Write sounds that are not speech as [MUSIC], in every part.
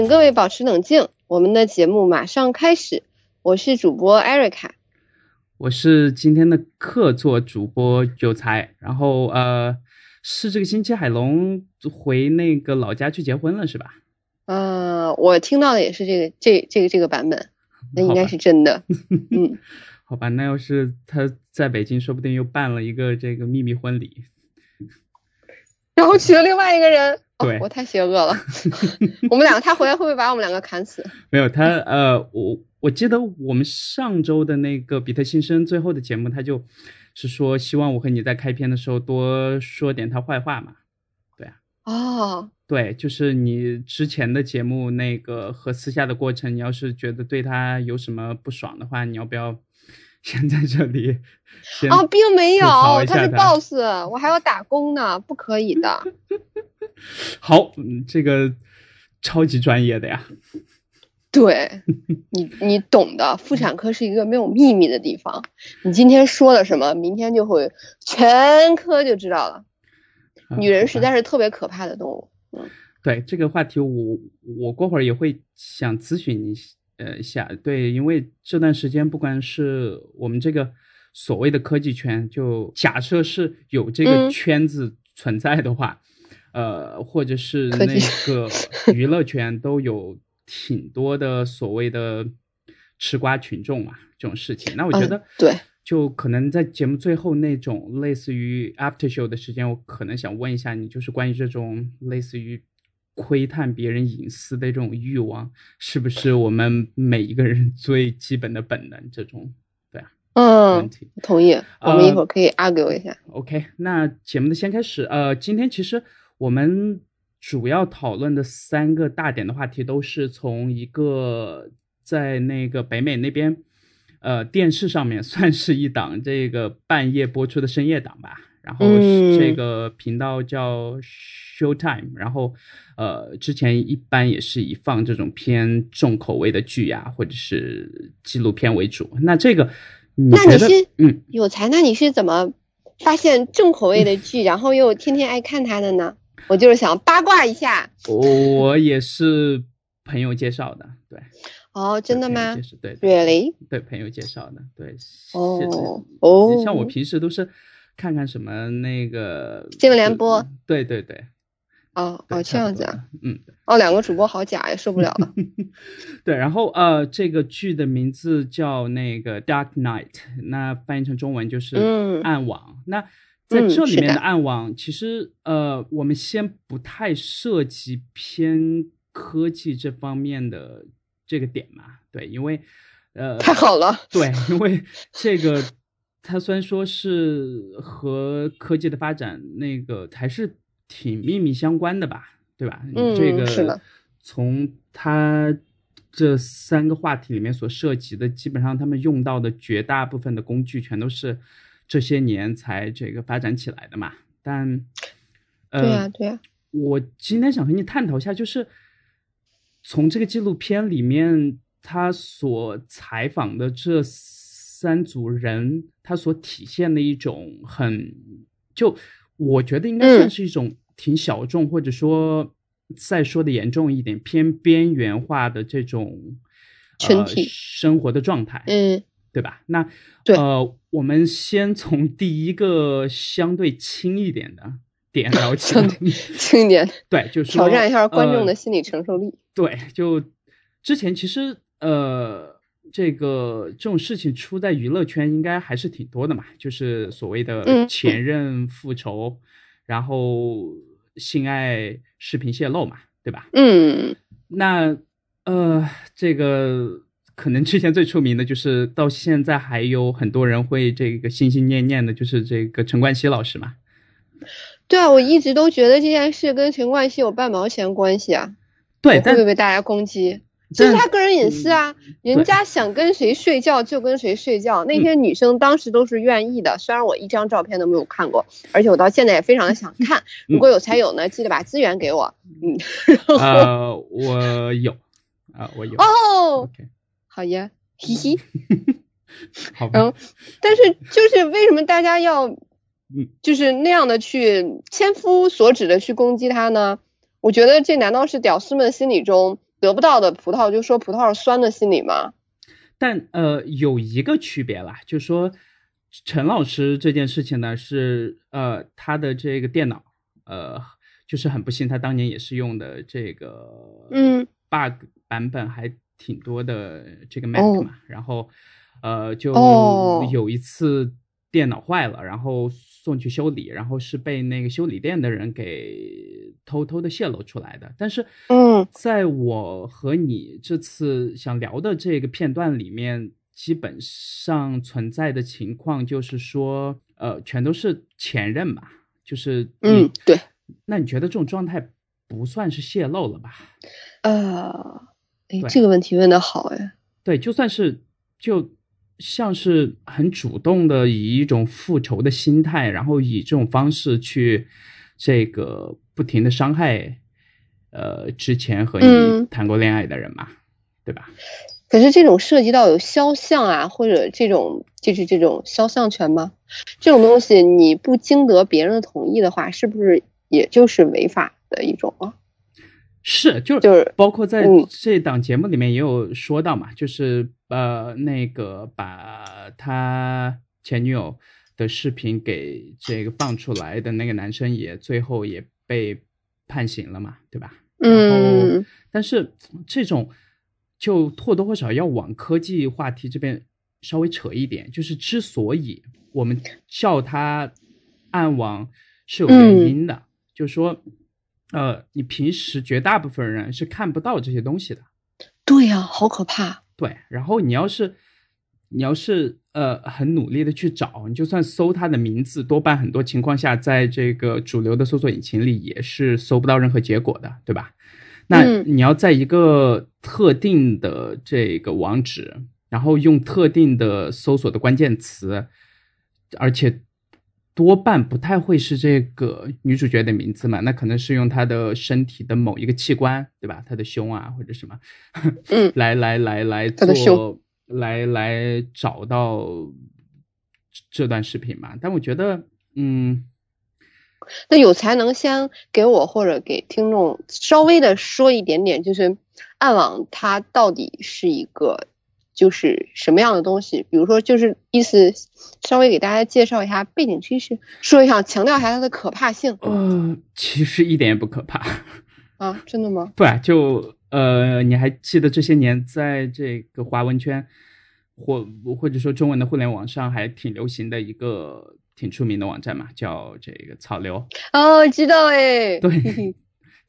请各位保持冷静，我们的节目马上开始。我是主播艾瑞卡，我是今天的客座主播有才。然后呃，是这个星期海龙回那个老家去结婚了，是吧？呃，我听到的也是这个这这个这个版本，那应该是真的。[LAUGHS] 嗯，好吧，那要是他在北京，说不定又办了一个这个秘密婚礼，然后娶了另外一个人。对，我太邪恶了。[LAUGHS] 我们两个，他回来会不会把我们两个砍死？没有，他呃，我我记得我们上周的那个比特新生最后的节目，他就是说希望我和你在开篇的时候多说点他坏话嘛。对啊。哦。对，就是你之前的节目那个和私下的过程，你要是觉得对他有什么不爽的话，你要不要先在这里？啊，并没有，他是 boss，我还要打工呢，不可以的。[LAUGHS] 好，这个超级专业的呀。对你，你懂的。妇产科是一个没有秘密的地方。你今天说了什么，明天就会全科就知道了。女人实在是特别可怕的动物。嗯，对这个话题，我我过会儿也会想咨询你呃一下。对，因为这段时间，不管是我们这个所谓的科技圈，就假设是有这个圈子存在的话。呃，或者是那个娱乐圈都有挺多的所谓的吃瓜群众嘛，这种事情。那我觉得，对，就可能在节目最后那种类似于 after show 的时间，我可能想问一下你，就是关于这种类似于窥探别人隐私的这种欲望，是不是我们每一个人最基本的本能？这种，对啊，嗯，同意。我们一会儿可以 argue 一下。OK，那节目的先开始。呃，今天其实。我们主要讨论的三个大点的话题，都是从一个在那个北美那边，呃，电视上面算是一档这个半夜播出的深夜档吧。然后这个频道叫 Showtime，然后呃，之前一般也是以放这种偏重口味的剧呀，或者是纪录片为主。那这个，那你是嗯有才？那你是怎么发现重口味的 [LAUGHS] 剧，然后又天天爱看它的呢？我就是想八卦一下，我也是朋友介绍的，对。哦，真的吗？对，Really？对，朋友介绍的，对。哦哦。像我平时都是看看什么那个新闻联播。对对对。哦哦，这样子啊。嗯。哦，两个主播好假呀，受不了了。[LAUGHS] 对，然后呃，这个剧的名字叫那个《Dark Night》，那翻译成中文就是《暗网》。那在这里面的暗网，其实呃，我们先不太涉及偏科技这方面的这个点嘛，对，因为呃，太好了，对，因为这个它虽然说是和科技的发展那个还是挺密密相关的吧，对吧？嗯，这个是的。从它这三个话题里面所涉及的，基本上他们用到的绝大部分的工具，全都是。这些年才这个发展起来的嘛，但，呃，对呀对呀，我今天想和你探讨一下，就是从这个纪录片里面他所采访的这三组人，他所体现的一种很，就我觉得应该算是一种挺小众，或者说再说的严重一点，偏边缘化的这种群体生活的状态，嗯。对吧？那呃，我们先从第一个相对轻一点的点聊起，[LAUGHS] [LAUGHS] 轻一点，对，就是挑战一下观众的心理承受力。对，就之前其实呃，这个这种事情出在娱乐圈应该还是挺多的嘛，就是所谓的前任复仇，然后性爱视频泄露嘛，对吧？嗯，那呃，这个。可能之前最出名的就是到现在还有很多人会这个心心念念的，就是这个陈冠希老师嘛。对啊，我一直都觉得这件事跟陈冠希有半毛钱关系啊。对，会不会被大家攻击？这是他个人隐私啊，人家想跟谁睡觉就跟谁睡觉。那些女生当时都是愿意的，虽然我一张照片都没有看过，而且我到现在也非常的想 [LAUGHS] 看。如果有才有呢，记得把资源给我。嗯，呃，我有啊，我有哦。好呀，嘻嘻。[LAUGHS] 好，然后，但是就是为什么大家要，就是那样的去千夫所指的去攻击他呢？我觉得这难道是屌丝们心里中得不到的葡萄就说葡萄是酸的心理吗？但呃，有一个区别啦，就说陈老师这件事情呢，是呃他的这个电脑呃，就是很不幸，他当年也是用的这个嗯。bug 版本还挺多的这个 Mac 嘛，然后呃就有一次电脑坏了，然后送去修理，然后是被那个修理店的人给偷偷的泄露出来的，但是嗯，在我和你这次想聊的这个片段里面，基本上存在的情况就是说，呃，全都是前任吧，就是嗯，对。那你觉得这种状态不算是泄露了吧？呃，哎，这个问题问的好哎。对，就算是就像是很主动的以一种复仇的心态，然后以这种方式去这个不停的伤害，呃，之前和你谈过恋爱的人嘛，对吧？可是这种涉及到有肖像啊，或者这种就是这种肖像权吗？这种东西你不经得别人的同意的话，是不是？也就是违法的一种啊，是，就是就是包括在这档节目里面也有说到嘛，就是呃那个把他前女友的视频给这个放出来的那个男生也最后也被判刑了嘛，对吧？嗯，但是这种就或多或少要往科技话题这边稍微扯一点，就是之所以我们叫他暗网是有原因的。就是说，呃，你平时绝大部分人是看不到这些东西的。对呀，好可怕。对，然后你要是，你要是呃很努力的去找，你就算搜他的名字，多半很多情况下，在这个主流的搜索引擎里也是搜不到任何结果的，对吧？那你要在一个特定的这个网址，然后用特定的搜索的关键词，而且。多半不太会是这个女主角的名字嘛？那可能是用她的身体的某一个器官，对吧？她的胸啊，或者什么，嗯，[LAUGHS] 来来来来做，来来找到这段视频嘛？但我觉得，嗯，那有才能先给我或者给听众稍微的说一点点，就是暗网它到底是一个。就是什么样的东西，比如说，就是意思稍微给大家介绍一下背景趋势，说一下，强调一下它的可怕性。呃，其实一点也不可怕 [LAUGHS] 啊，真的吗？对，就呃，你还记得这些年在这个华文圈或或者说中文的互联网上还挺流行的一个挺出名的网站嘛，叫这个草流。哦，知道哎。对，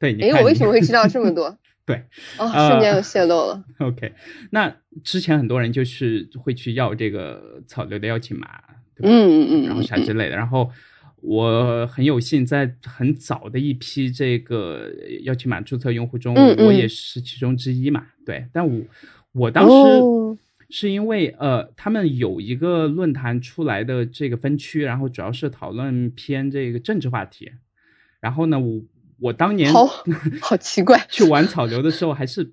[LAUGHS] 对，哎，我为什么会知道这么多？对，哦，瞬间就泄露了。[LAUGHS] OK，那之前很多人就是会去要这个草榴的邀请码，对吧嗯嗯嗯，然后啥之类的。然后我很有幸在很早的一批这个邀请码注册用户中，我也是其中之一嘛。对，但我我当时是因为呃，他们有一个论坛出来的这个分区，然后主要是讨论偏这个政治话题。然后呢，我。我当年好好奇怪，[LAUGHS] 去玩草流的时候还是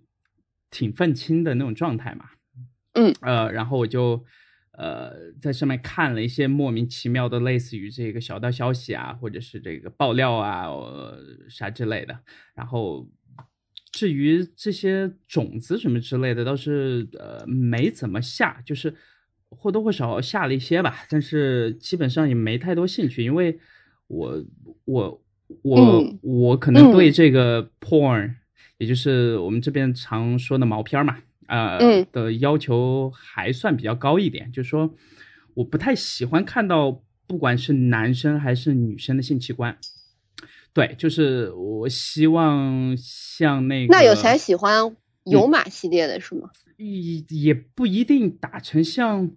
挺愤青的那种状态嘛。[LAUGHS] 嗯，呃，然后我就呃在上面看了一些莫名其妙的，类似于这个小道消息啊，或者是这个爆料啊，啥之类的。然后至于这些种子什么之类的，倒是呃没怎么下，就是或多或少下了一些吧，但是基本上也没太多兴趣，因为我我。我我可能对这个 porn，也就是我们这边常说的毛片嘛，呃的要求还算比较高一点，就是说我不太喜欢看到不管是男生还是女生的性器官。对，就是我希望像那个。那有谁喜欢有马系列的是吗？也也不一定打成像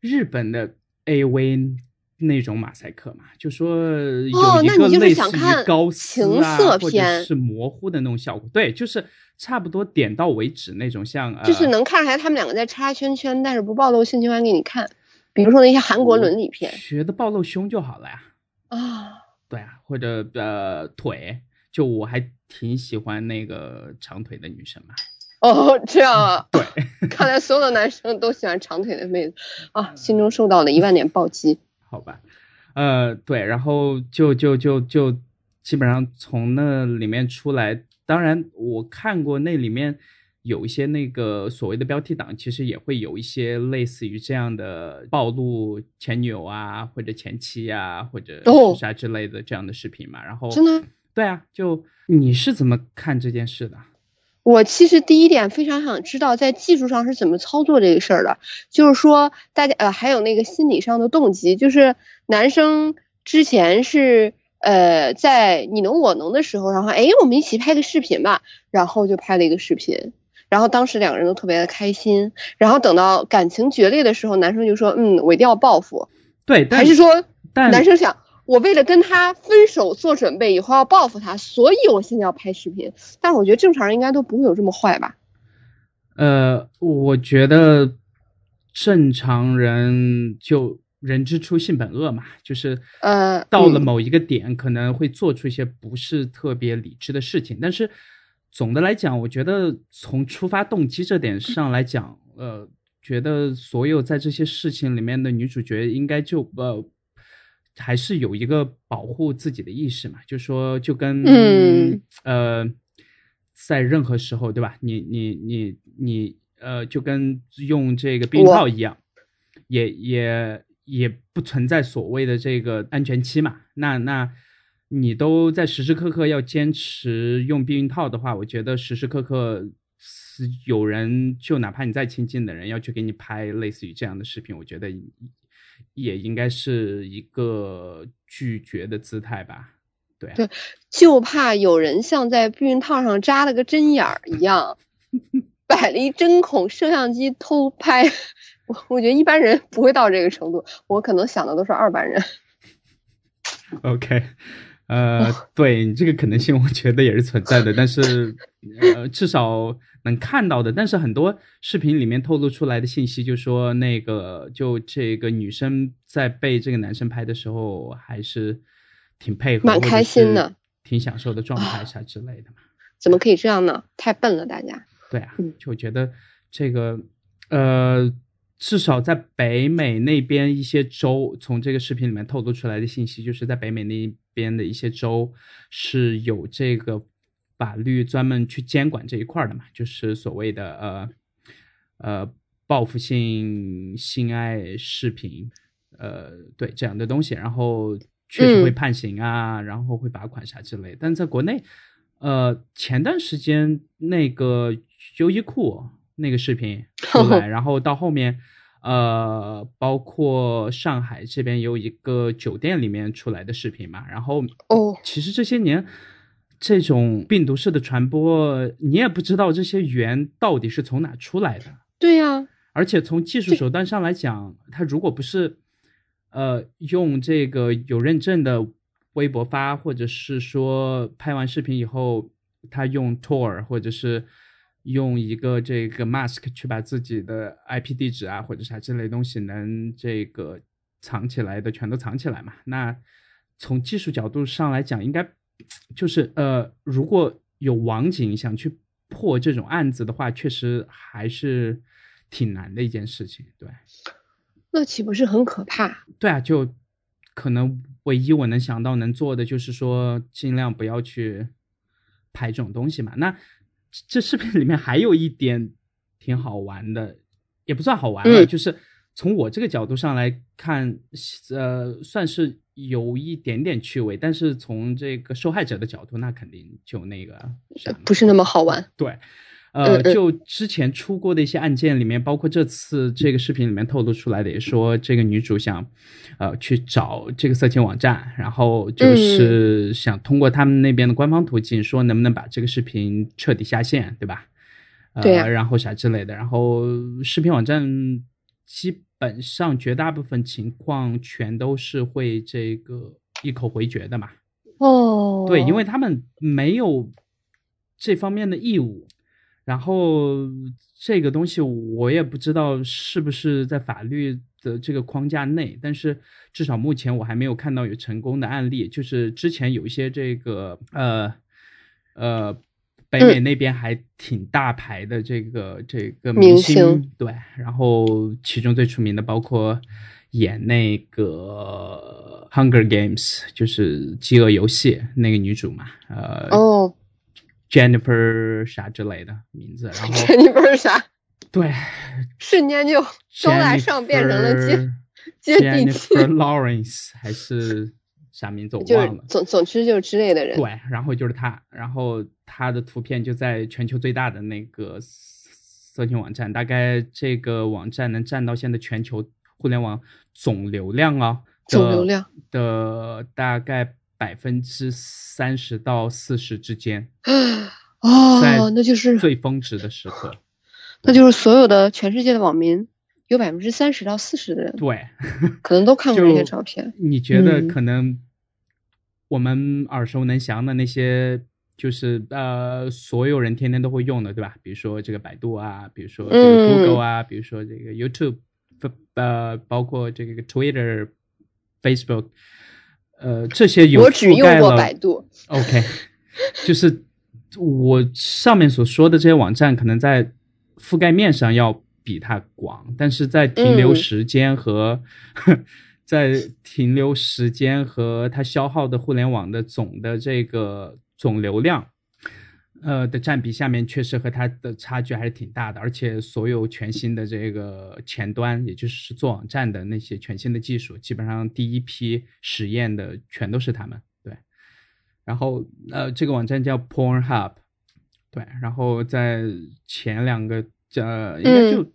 日本的 AV。那种马赛克嘛，就说有一个类似于高情色或者是模糊的那种效果，对，就是差不多点到为止那种，像就是能看出来他们两个在插圈圈，但是不暴露性器官给你看，比如说那些韩国伦理片，觉得暴露胸就好了呀。啊，对啊，或者呃腿，就我还挺喜欢那个长腿的女生嘛。哦，这样啊，对，看来所有的男生都喜欢长腿的妹子 [LAUGHS] 啊，心中受到了一万点暴击。好吧，呃，对，然后就就就就基本上从那里面出来，当然我看过那里面有一些那个所谓的标题党，其实也会有一些类似于这样的暴露前女友啊，或者前妻啊，或者啥之类的这样的视频嘛。然后真的，对啊，就你是怎么看这件事的？我其实第一点非常想知道，在技术上是怎么操作这个事儿的。就是说，大家呃，还有那个心理上的动机，就是男生之前是呃在你侬我侬的时候，然后哎，我们一起拍个视频吧，然后就拍了一个视频，然后当时两个人都特别的开心。然后等到感情决裂的时候，男生就说，嗯，我一定要报复。对，还是说男生想。我为了跟他分手做准备，以后要报复他，所以我现在要拍视频。但是我觉得正常人应该都不会有这么坏吧？呃，我觉得正常人就人之初性本恶嘛，就是呃，到了某一个点可能会做出一些不是特别理智的事情。但是总的来讲，我觉得从出发动机这点上来讲，呃，觉得所有在这些事情里面的女主角应该就呃。还是有一个保护自己的意识嘛，就说就跟嗯呃，在任何时候对吧？你你你你呃，就跟用这个避孕套一样，也也也不存在所谓的这个安全期嘛。那那你都在时时刻刻要坚持用避孕套的话，我觉得时时刻刻是有人就哪怕你再亲近的人要去给你拍类似于这样的视频，我觉得。也应该是一个拒绝的姿态吧，对对，就怕有人像在避孕套上扎了个针眼儿一样，[LAUGHS] 摆了一针孔，摄像机偷拍。我我觉得一般人不会到这个程度，我可能想的都是二般人。OK，呃，对你这个可能性，我觉得也是存在的，但是呃，至少。能看到的，但是很多视频里面透露出来的信息，就说那个就这个女生在被这个男生拍的时候，还是挺配合，蛮开心的，挺享受的状态啥之类的嘛。怎么可以这样呢？太笨了，大家。对啊，就觉得这个呃，至少在北美那边一些州，从这个视频里面透露出来的信息，就是在北美那边的一些州是有这个。法律专门去监管这一块的嘛，就是所谓的呃呃报复性性爱视频，呃对这样的东西，然后确实会判刑啊，然后会罚款啥之类。但在国内，呃前段时间那个优衣库那个视频出来，[LAUGHS] 然后到后面呃包括上海这边有一个酒店里面出来的视频嘛，然后哦其实这些年。这种病毒式的传播，你也不知道这些源到底是从哪出来的。对呀，而且从技术手段上来讲，它如果不是，呃，用这个有认证的微博发，或者是说拍完视频以后，他用 Tor 或者是用一个这个 mask 去把自己的 IP 地址啊或者啥之类东西能这个藏起来的，全都藏起来嘛？那从技术角度上来讲，应该。就是呃，如果有网警想去破这种案子的话，确实还是挺难的一件事情。对，那岂不是很可怕？对啊，就可能唯一我能想到能做的就是说，尽量不要去拍这种东西嘛。那这视频里面还有一点挺好玩的，也不算好玩了，就是从我这个角度上来看，呃，算是。有一点点趣味，但是从这个受害者的角度，那肯定就那个不是那么好玩。对，呃，就之前出过的一些案件里面，包括这次这个视频里面透露出来的，也说这个女主想，呃，去找这个色情网站，然后就是想通过他们那边的官方途径，说能不能把这个视频彻底下线，对吧？对呀。然后啥之类的，然后视频网站基。本上绝大部分情况全都是会这个一口回绝的嘛。哦，对，因为他们没有这方面的义务。然后这个东西我也不知道是不是在法律的这个框架内，但是至少目前我还没有看到有成功的案例。就是之前有一些这个呃呃。北美那边还挺大牌的这个这个明星，对，然后其中最出名的包括演那个《Hunger Games》就是饥饿游戏那个女主嘛，呃，哦，Jennifer 啥之类的名字，然后 Jennifer 啥？对，[LAUGHS] 瞬间就都来上变成了接接地气。Jennifer Lawrence 还是啥名字我忘了，总总之就是之类的人。对，然后就是他，然后他的图片就在全球最大的那个色情网站，大概这个网站能占到现在全球互联网总流量啊，总流量的大概。百分之三十到四十之间，[GASPS] 哦，那就是最峰值的时刻，那就是所有的全世界的网民有百分之三十到四十的人，对，可能都看过这些 [LAUGHS] 照片。你觉得可能我们耳熟能详的那些，就是呃，所有人天天都会用的，对吧？比如说这个百度啊，比如说这个 Google 啊，比如说这个 YouTube，呃，包括这个 Twitter、Facebook。呃，这些有我只用过。百度。OK，就是我上面所说的这些网站，可能在覆盖面上要比它广，但是在停留时间和在停留时间和它消耗的互联网的总的这个总流量。呃的占比下面确实和它的差距还是挺大的，而且所有全新的这个前端，也就是做网站的那些全新的技术，基本上第一批实验的全都是他们。对，然后呃，这个网站叫 Pornhub，对，然后在前两个呃，应该就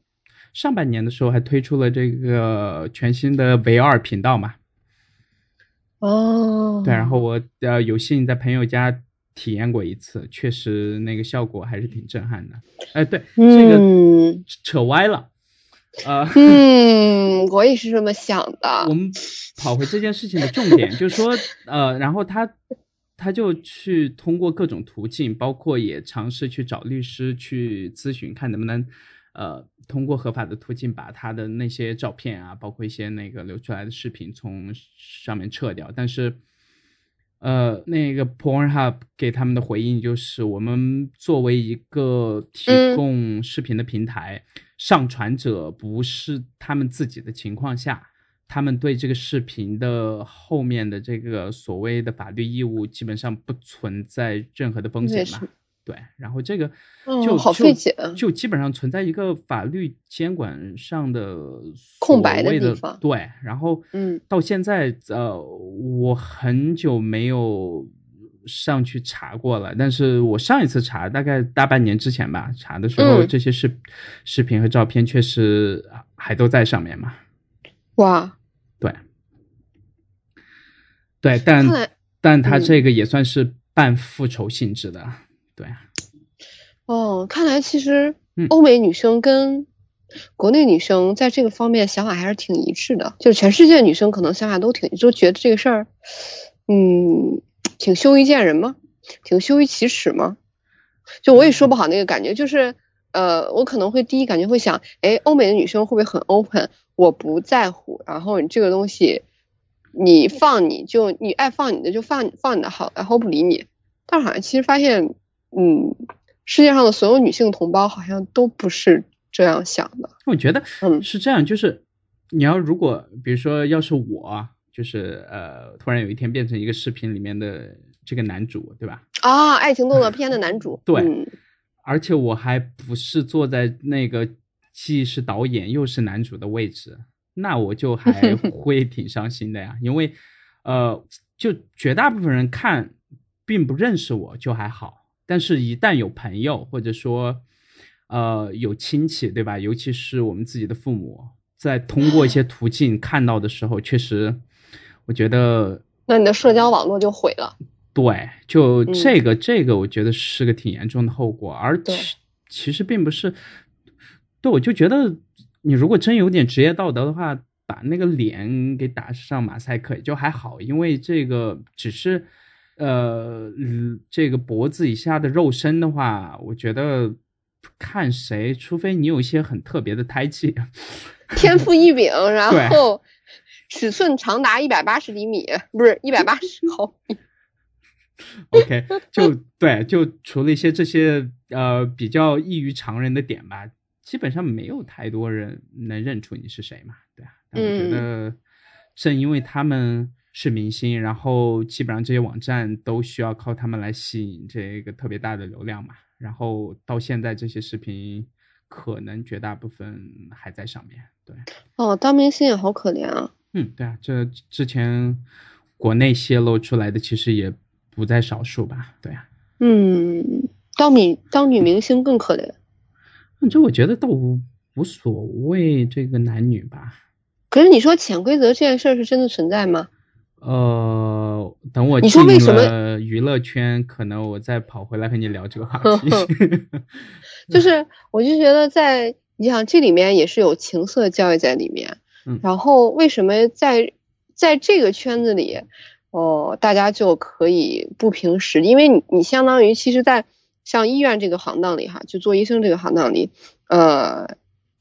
上半年的时候还推出了这个全新的 VR 频道嘛。哦。对，然后我呃有幸在朋友家。体验过一次，确实那个效果还是挺震撼的。哎，对，这个扯歪了。呃，嗯，[LAUGHS] 我也是这么想的。我们跑回这件事情的重点，就是说，呃，然后他他就去通过各种途径，包括也尝试去找律师去咨询，看能不能呃通过合法的途径把他的那些照片啊，包括一些那个流出来的视频从上面撤掉，但是。呃，那个 Pornhub 给他们的回应就是，我们作为一个提供视频的平台，上传者不是他们自己的情况下，他们对这个视频的后面的这个所谓的法律义务，基本上不存在任何的风险嘛。对，然后这个就好费解，就基本上存在一个法律监管上的空白的地方。对，然后嗯，到现在呃，我很久没有上去查过了，但是我上一次查大概大半年之前吧，查的时候这些视视频和照片确实还都在上面嘛。哇，对，对，但但他这个也算是半复仇性质的。对啊，哦，看来其实欧美女生跟国内女生在这个方面想法还是挺一致的，就是全世界女生可能想法都挺，都觉得这个事儿，嗯，挺羞于见人吗？挺羞于启齿吗？就我也说不好那个感觉，就是呃，我可能会第一感觉会想，哎，欧美的女生会不会很 open？我不在乎，然后你这个东西，你放你就你爱放你的就放放你的好，然后不理你。但好像其实发现。嗯，世界上的所有女性同胞好像都不是这样想的。我觉得，嗯，是这样，就是你要如果，比如说，要是我，就是呃，突然有一天变成一个视频里面的这个男主，对吧？啊，爱情动作片的男主。[LAUGHS] 对，而且我还不是坐在那个既是导演又是男主的位置，那我就还 [LAUGHS] 会挺伤心的呀。因为，呃，就绝大部分人看并不认识我，就还好。但是，一旦有朋友或者说，呃，有亲戚，对吧？尤其是我们自己的父母，在通过一些途径看到的时候，确实，我觉得，那你的社交网络就毁了。对，就这个，这个，我觉得是个挺严重的后果。而其其实并不是，对，我就觉得，你如果真有点职业道德的话，把那个脸给打上马赛克也就还好，因为这个只是。呃，这个脖子以下的肉身的话，我觉得看谁，除非你有一些很特别的胎记，[LAUGHS] 天赋异禀，然后尺寸长达一百八十厘米，不是一百八十毫米。OK，就对，就除了一些这些呃比较异于常人的点吧，基本上没有太多人能认出你是谁嘛，对啊。但我觉得正因为他们。是明星，然后基本上这些网站都需要靠他们来吸引这个特别大的流量嘛。然后到现在这些视频可能绝大部分还在上面。对，哦，当明星也好可怜啊。嗯，对啊，这之前国内泄露出来的其实也不在少数吧？对啊。嗯，当明当女明星更可怜。这我觉得倒无无所谓，这个男女吧。可是你说潜规则这件事是真的存在吗？呃，等我进了娱乐圈，可能我再跑回来和你聊这个话题。[LAUGHS] 就是，[LAUGHS] 我就觉得在你想这里面也是有情色教育在里面。嗯。然后为什么在在这个圈子里，哦，大家就可以不凭实力？因为你你相当于其实，在像医院这个行当里哈，就做医生这个行当里，呃。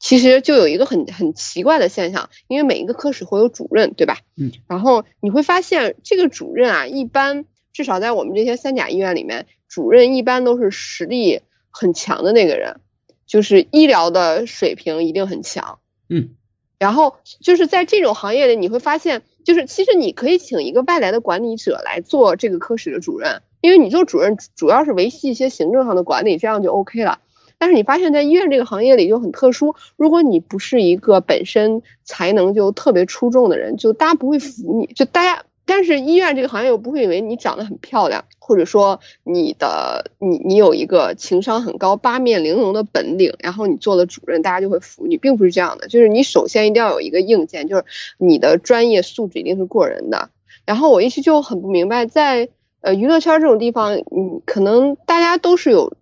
其实就有一个很很奇怪的现象，因为每一个科室会有主任，对吧？嗯。然后你会发现，这个主任啊，一般至少在我们这些三甲医院里面，主任一般都是实力很强的那个人，就是医疗的水平一定很强。嗯。然后就是在这种行业里，你会发现，就是其实你可以请一个外来的管理者来做这个科室的主任，因为你做主任主要是维系一些行政上的管理，这样就 OK 了。但是你发现，在医院这个行业里就很特殊。如果你不是一个本身才能就特别出众的人，就大家不会服你。就大家，但是医院这个行业又不会以为你长得很漂亮，或者说你的你你有一个情商很高、八面玲珑的本领，然后你做了主任，大家就会服你，并不是这样的。就是你首先一定要有一个硬件，就是你的专业素质一定是过人的。然后我一直就很不明白，在呃娱乐圈这种地方，嗯，可能大家都是有。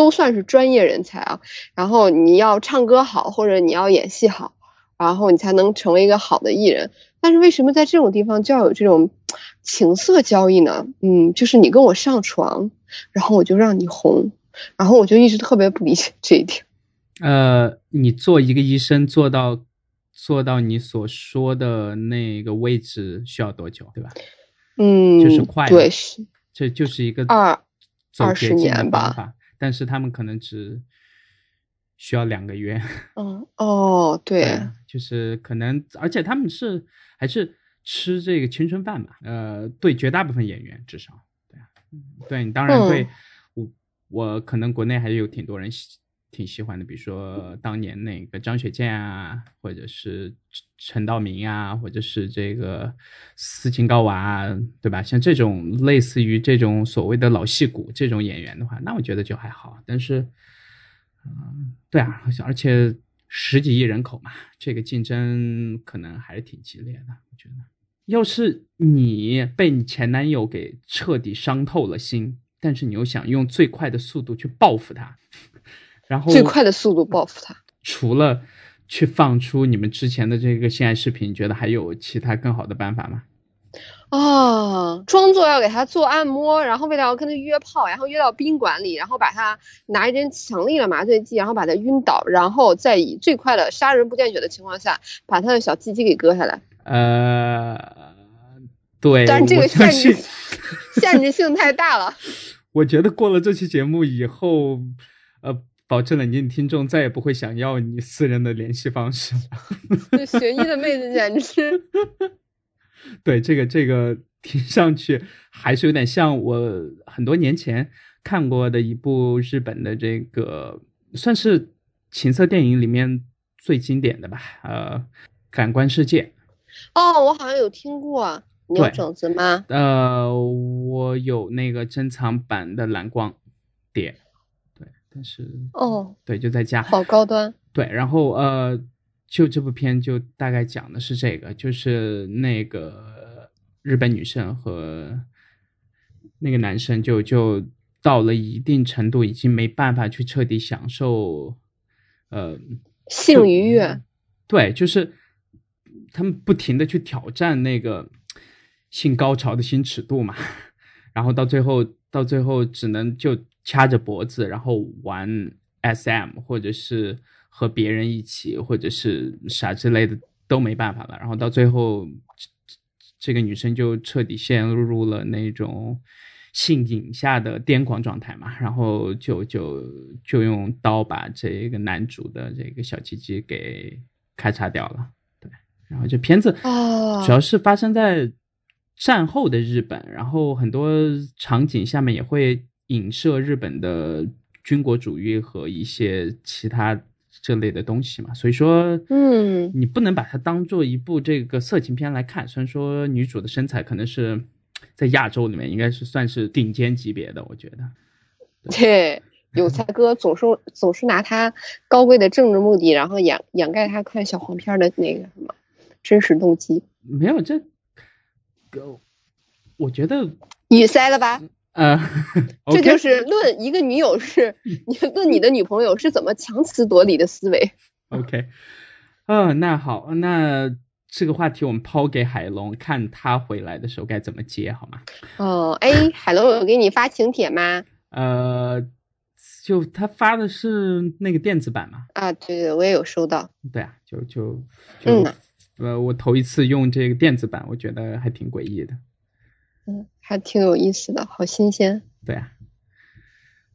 都算是专业人才啊，然后你要唱歌好，或者你要演戏好，然后你才能成为一个好的艺人。但是为什么在这种地方就要有这种情色交易呢？嗯，就是你跟我上床，然后我就让你红，然后我就一直特别不理解这一点。呃，你做一个医生做到做到你所说的那个位置需要多久，对吧？嗯，就是快，对，是，这就是一个二二十年吧。但是他们可能只需要两个月。嗯哦，对，就是可能，而且他们是还是吃这个青春饭吧？呃，对，绝大部分演员至少，对啊，对你当然对我我可能国内还是有挺多人喜挺喜欢的，比如说当年那个张雪健啊，或者是陈道明啊，或者是这个斯琴高娃，对吧？像这种类似于这种所谓的老戏骨这种演员的话，那我觉得就还好。但是，嗯，对啊，而且十几亿人口嘛，这个竞争可能还是挺激烈的。我觉得，要是你被你前男友给彻底伤透了心，但是你又想用最快的速度去报复他。然后最快的速度报复他。除了去放出你们之前的这个性爱视频，觉得还有其他更好的办法吗？啊，装作要给他做按摩，然后为了要跟他约炮，然后约到宾馆里，然后把他拿一针强力的麻醉剂，然后把他晕倒，然后再以最快的杀人不见血的情况下，把他的小鸡鸡给割下来。呃，对，但是这个限制限制性太大了。[LAUGHS] 我觉得过了这期节目以后，呃。保证了你的听众再也不会想要你私人的联系方式。[LAUGHS] 这学医的妹子简直，[LAUGHS] 对这个这个听上去还是有点像我很多年前看过的一部日本的这个算是情色电影里面最经典的吧，呃，《感官世界》。哦，我好像有听过。你有种子吗？呃，我有那个珍藏版的蓝光碟。但是哦，对，就在家，好高端。对，然后呃，就这部片就大概讲的是这个，就是那个日本女生和那个男生就就到了一定程度，已经没办法去彻底享受呃性愉悦。对，就是他们不停的去挑战那个性高潮的新尺度嘛，[LAUGHS] 然后到最后，到最后只能就。掐着脖子，然后玩 SM，或者是和别人一起，或者是啥之类的都没办法了。然后到最后，这个女生就彻底陷入了那种性瘾下的癫狂状态嘛。然后就就就用刀把这个男主的这个小鸡鸡给咔嚓掉了。对，然后这片子主要是发生在战后的日本，然后很多场景下面也会影射日本的军国主义和一些其他这类的东西嘛。所以说，嗯，你不能把它当做一部这个色情片来看。虽然说女主的身材可能是在亚洲里面应该是算是顶尖级别的，我觉得。对，有才哥总是总是拿他高贵的政治目的，然后掩掩盖他看小黄片的那个什么真实动机。没有这。个，我觉得语塞了吧？呃，[LAUGHS] 这就是论一个女友是你论你的女朋友是怎么强词夺理的思维。OK，嗯，那好，那这个话题我们抛给海龙，看他回来的时候该怎么接，好吗？哦，哎，海龙有给你发请帖吗？呃，就他发的是那个电子版嘛？啊，对对，我也有收到。对啊，就就就。呃，我头一次用这个电子版，我觉得还挺诡异的。嗯，还挺有意思的，好新鲜。对啊，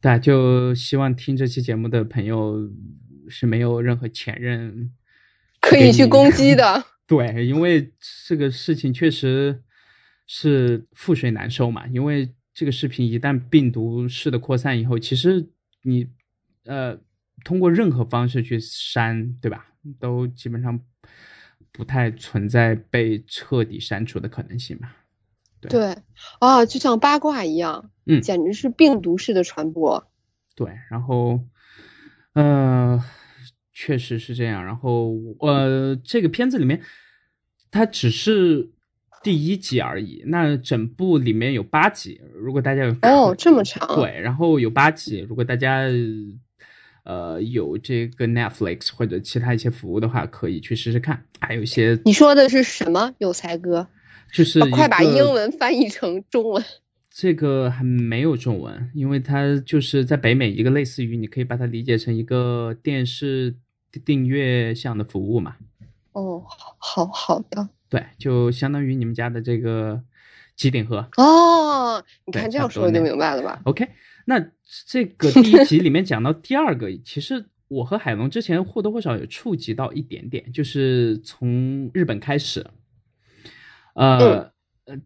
对啊，就希望听这期节目的朋友是没有任何前任可以去攻击的。[LAUGHS] 对，因为这个事情确实是覆水难收嘛。因为这个视频一旦病毒式的扩散以后，其实你呃通过任何方式去删，对吧？都基本上。不太存在被彻底删除的可能性吧？对，啊，就像八卦一样，嗯，简直是病毒式的传播。对，然后，呃，确实是这样。然后，呃，这个片子里面，它只是第一集而已。那整部里面有八集，如果大家有哦这么长，对，然后有八集，如果大家。呃，有这个 Netflix 或者其他一些服务的话，可以去试试看。还有一些，你说的是什么？有才哥，就是快把英文翻译成中文。[LAUGHS] 这个还没有中文，因为它就是在北美一个类似于，你可以把它理解成一个电视订阅项的服务嘛。哦，好好的。对，就相当于你们家的这个机顶盒。哦，你看这样说就明白了吧？OK。那这 [LAUGHS] 个第一集里面讲到第二个，其实我和海龙之前或多或少有触及到一点点，就是从日本开始，呃呃，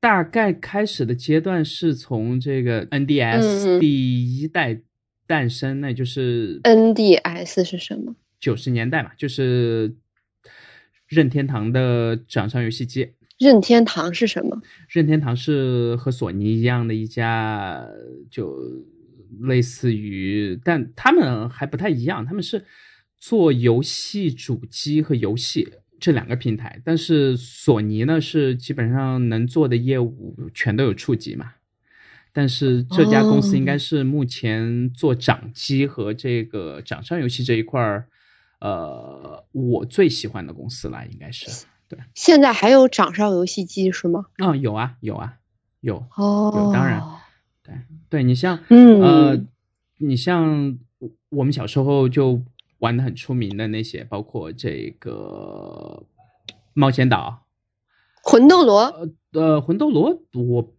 大概开始的阶段是从这个 NDS 第一代诞生，那就是 NDS 是什么？九十年代嘛，就是任天堂的掌上游戏机。任天堂是什么？任天堂是和索尼一样的一家，就类似于，但他们还不太一样。他们是做游戏主机和游戏这两个平台，但是索尼呢是基本上能做的业务全都有触及嘛。但是这家公司应该是目前做掌机和这个掌上游戏这一块儿，呃，我最喜欢的公司了，应该是。对，现在还有掌上游戏机是吗？嗯，有啊，有啊，有哦，有，当然，对，对你像，嗯，呃，你像我们小时候就玩的很出名的那些，包括这个冒险岛、魂斗罗，呃呃，魂斗罗，我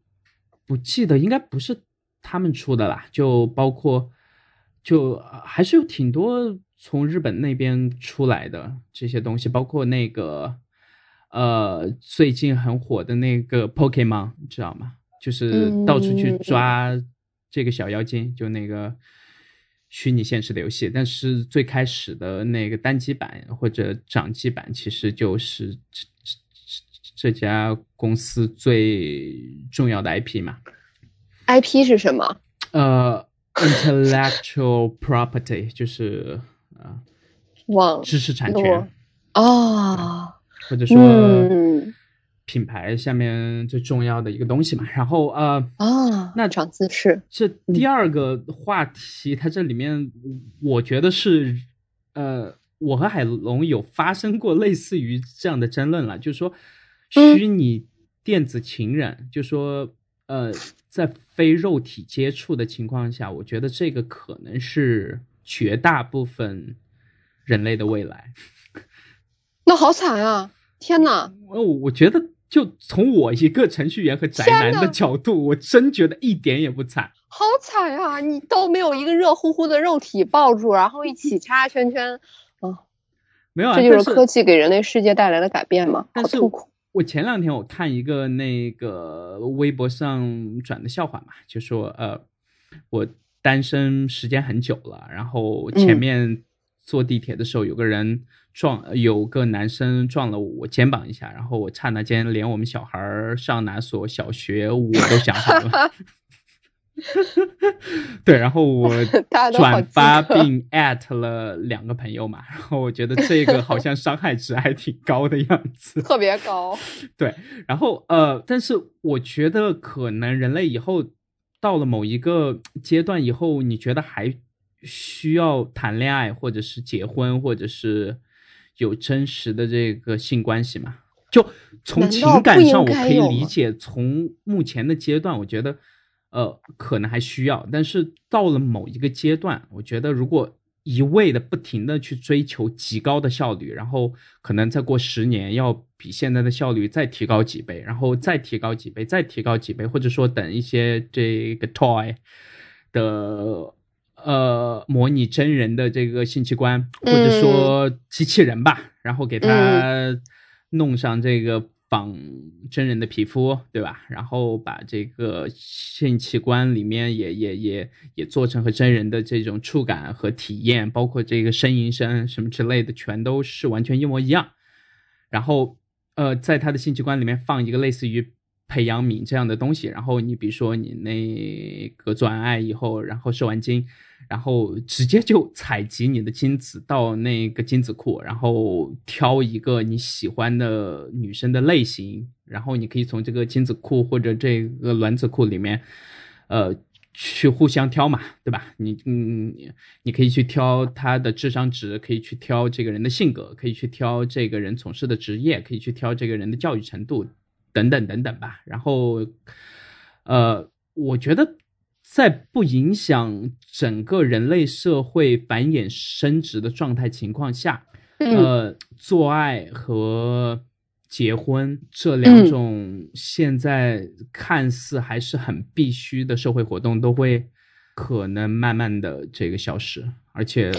不记得，应该不是他们出的啦，就包括，就还是有挺多从日本那边出来的这些东西，包括那个。呃，最近很火的那个 Pokemon，你知道吗？就是到处去抓这个小妖精，就那个虚拟现实的游戏。但是最开始的那个单机版或者掌机版，其实就是这这这家公司最重要的 IP 嘛。IP 是什么？呃，Intellectual Property，[LAUGHS] 就是啊，网知识产权哦。或者说，品牌下面最重要的一个东西嘛。然后呃啊，那长姿势。这第二个话题，它这里面我觉得是呃，我和海龙有发生过类似于这样的争论了，就是说虚拟电子情人，就说呃，在非肉体接触的情况下，我觉得这个可能是绝大部分人类的未来。[LAUGHS] 那好惨啊！天哪！哦，我觉得就从我一个程序员和宅男的角度，我真觉得一点也不惨。好惨啊！你都没有一个热乎乎的肉体抱住，然后一起插圈圈，啊，没有啊，这就是科技给人类世界带来的改变嘛？好痛苦。我前两天我看一个那个微博上转的笑话嘛，就说呃，我单身时间很久了，然后前面坐地铁的时候有个人撞，有个男生撞了我肩膀一下，然后我刹那间连我们小孩上哪所小学我都想好了。[LAUGHS] 对，然后我 [LAUGHS] 转发并艾特了两个朋友嘛，然后我觉得这个好像伤害值还挺高的样子，[LAUGHS] 特别高。对，然后呃，但是我觉得可能人类以后到了某一个阶段以后，你觉得还需要谈恋爱，或者是结婚，或者是有真实的这个性关系吗？就从情感上，我可以理解，从目前的阶段，我觉得。呃，可能还需要，但是到了某一个阶段，我觉得如果一味的不停的去追求极高的效率，然后可能再过十年要比现在的效率再提高几倍，然后再提高几倍，再提高几倍，或者说等一些这个 toy 的呃模拟真人的这个性器官，或者说机器人吧，然后给它弄上这个。仿真人的皮肤，对吧？然后把这个性器官里面也也也也做成和真人的这种触感和体验，包括这个呻吟声什么之类的，全都是完全一模一样。然后，呃，在他的性器官里面放一个类似于培养皿这样的东西，然后你比如说你那个做完爱以后，然后射完精。然后直接就采集你的精子到那个精子库，然后挑一个你喜欢的女生的类型，然后你可以从这个精子库或者这个卵子库里面，呃，去互相挑嘛，对吧？你嗯，你可以去挑他的智商值，可以去挑这个人的性格，可以去挑这个人从事的职业，可以去挑这个人的教育程度，等等等等吧。然后，呃，我觉得。在不影响整个人类社会繁衍生殖的状态情况下，呃，做爱和结婚这两种现在看似还是很必须的社会活动，都会可能慢慢的这个消失。而且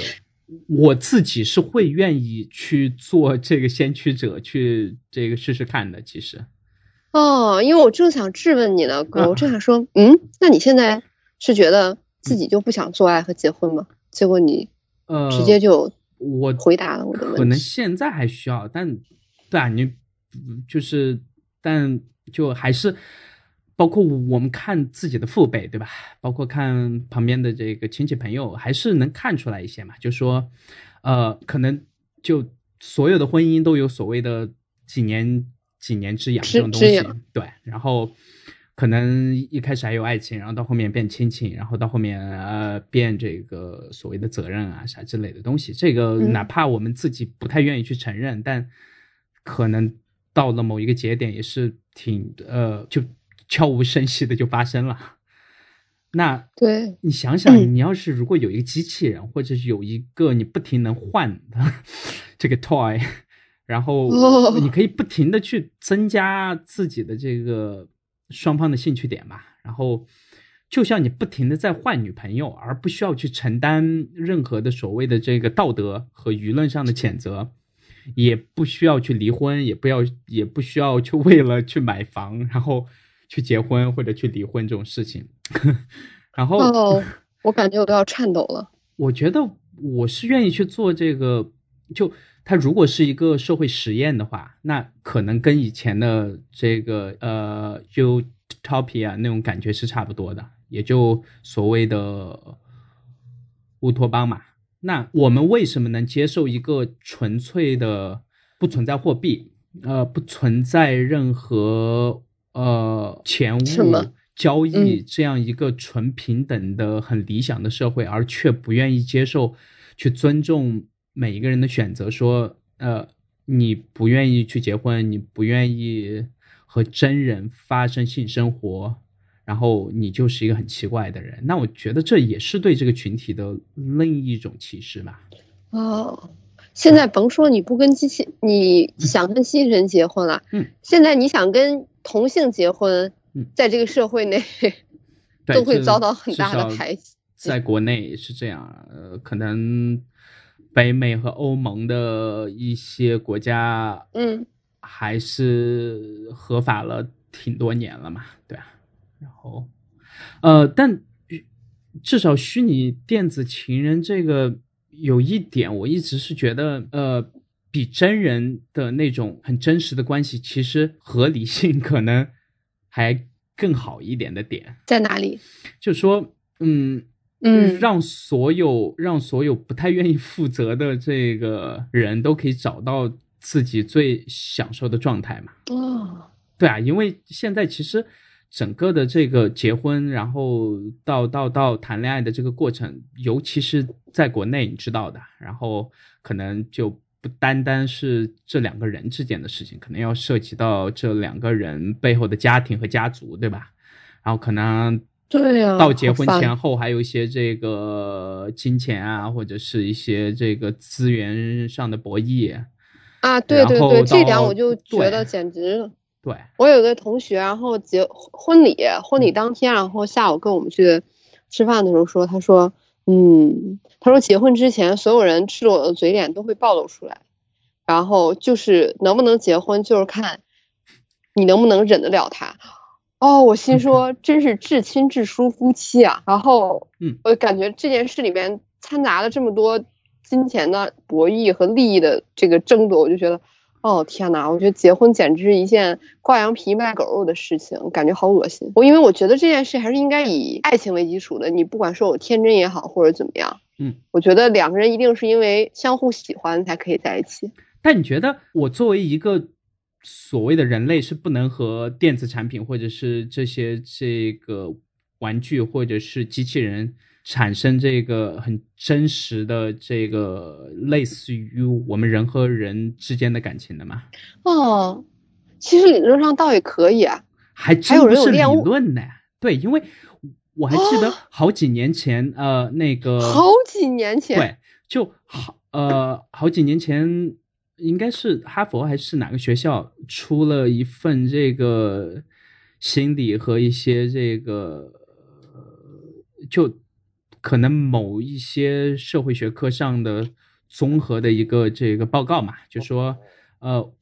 我自己是会愿意去做这个先驱者，去这个试试看的。其实，哦，因为我正想质问你呢，哥，我正想说，嗯，那你现在？是觉得自己就不想做爱和结婚吗？结果你呃直接就我回答了我的问题。可能现在还需要，但对啊，你就是但就还是包括我们看自己的父辈对吧？包括看旁边的这个亲戚朋友，还是能看出来一些嘛。就说呃，可能就所有的婚姻都有所谓的几年几年之痒这种东西，对，然后。可能一开始还有爱情，然后到后面变亲情，然后到后面呃变这个所谓的责任啊啥之类的东西。这个哪怕我们自己不太愿意去承认，但可能到了某一个节点也是挺呃就悄无声息的就发生了。那对你想想，你要是如果有一个机器人，或者是有一个你不停能换的 [LAUGHS] 这个 toy，然后你可以不停的去增加自己的这个。双方的兴趣点吧，然后就像你不停的在换女朋友，而不需要去承担任何的所谓的这个道德和舆论上的谴责，也不需要去离婚，也不要也不需要去为了去买房，然后去结婚或者去离婚这种事情。[LAUGHS] 然后，我感觉我都要颤抖了。我觉得我是愿意去做这个，就。它如果是一个社会实验的话，那可能跟以前的这个呃 utopia 那种感觉是差不多的，也就所谓的乌托邦嘛。那我们为什么能接受一个纯粹的不存在货币，呃，不存在任何呃钱物交易这样一个纯平等的很理想的社会，而却不愿意接受去尊重？每一个人的选择，说，呃，你不愿意去结婚，你不愿意和真人发生性生活，然后你就是一个很奇怪的人。那我觉得这也是对这个群体的另一种歧视吧。哦，现在甭说你不跟机器，你想跟新人结婚了，嗯，现在你想跟同性结婚，在这个社会内，都会遭到很大的排挤。在国内是这样，呃，可能。北美和欧盟的一些国家，嗯，还是合法了挺多年了嘛，对啊。然后，呃，但至少虚拟电子情人这个有一点，我一直是觉得，呃，比真人的那种很真实的关系，其实合理性可能还更好一点的点在哪里？就说，嗯。嗯，让所有让所有不太愿意负责的这个人都可以找到自己最享受的状态嘛？哦，对啊，因为现在其实整个的这个结婚，然后到到到谈恋爱的这个过程，尤其是在国内，你知道的，然后可能就不单单是这两个人之间的事情，可能要涉及到这两个人背后的家庭和家族，对吧？然后可能。对呀，到结婚前后还有一些这个金钱啊，或者是一些这个资源上的博弈啊。对对对，这点我就觉得简直。对，我有个同学，然后结婚礼，婚礼当天，然后下午跟我们去吃饭的时候说，他说，嗯，他说结婚之前所有人赤裸的嘴脸都会暴露出来，然后就是能不能结婚，就是看你能不能忍得了他。哦，我心说真是至亲至疏夫妻啊！然后，嗯，我感觉这件事里面掺杂了这么多金钱的博弈和利益的这个争夺，我就觉得，哦天哪！我觉得结婚简直是一件挂羊皮卖狗肉的事情，感觉好恶心。我因为我觉得这件事还是应该以爱情为基础的，你不管说我天真也好，或者怎么样，嗯，我觉得两个人一定是因为相互喜欢才可以在一起。但你觉得我作为一个？所谓的人类是不能和电子产品或者是这些这个玩具或者是机器人产生这个很真实的这个类似于我们人和人之间的感情的吗？哦，其实理论上倒也可以啊，还真不是理论呢。对，因为我还记得好几年前，呃，那个好几年前，对，就好呃好几年前。应该是哈佛还是哪个学校出了一份这个心理和一些这个，就可能某一些社会学科上的综合的一个这个报告嘛，就说呃，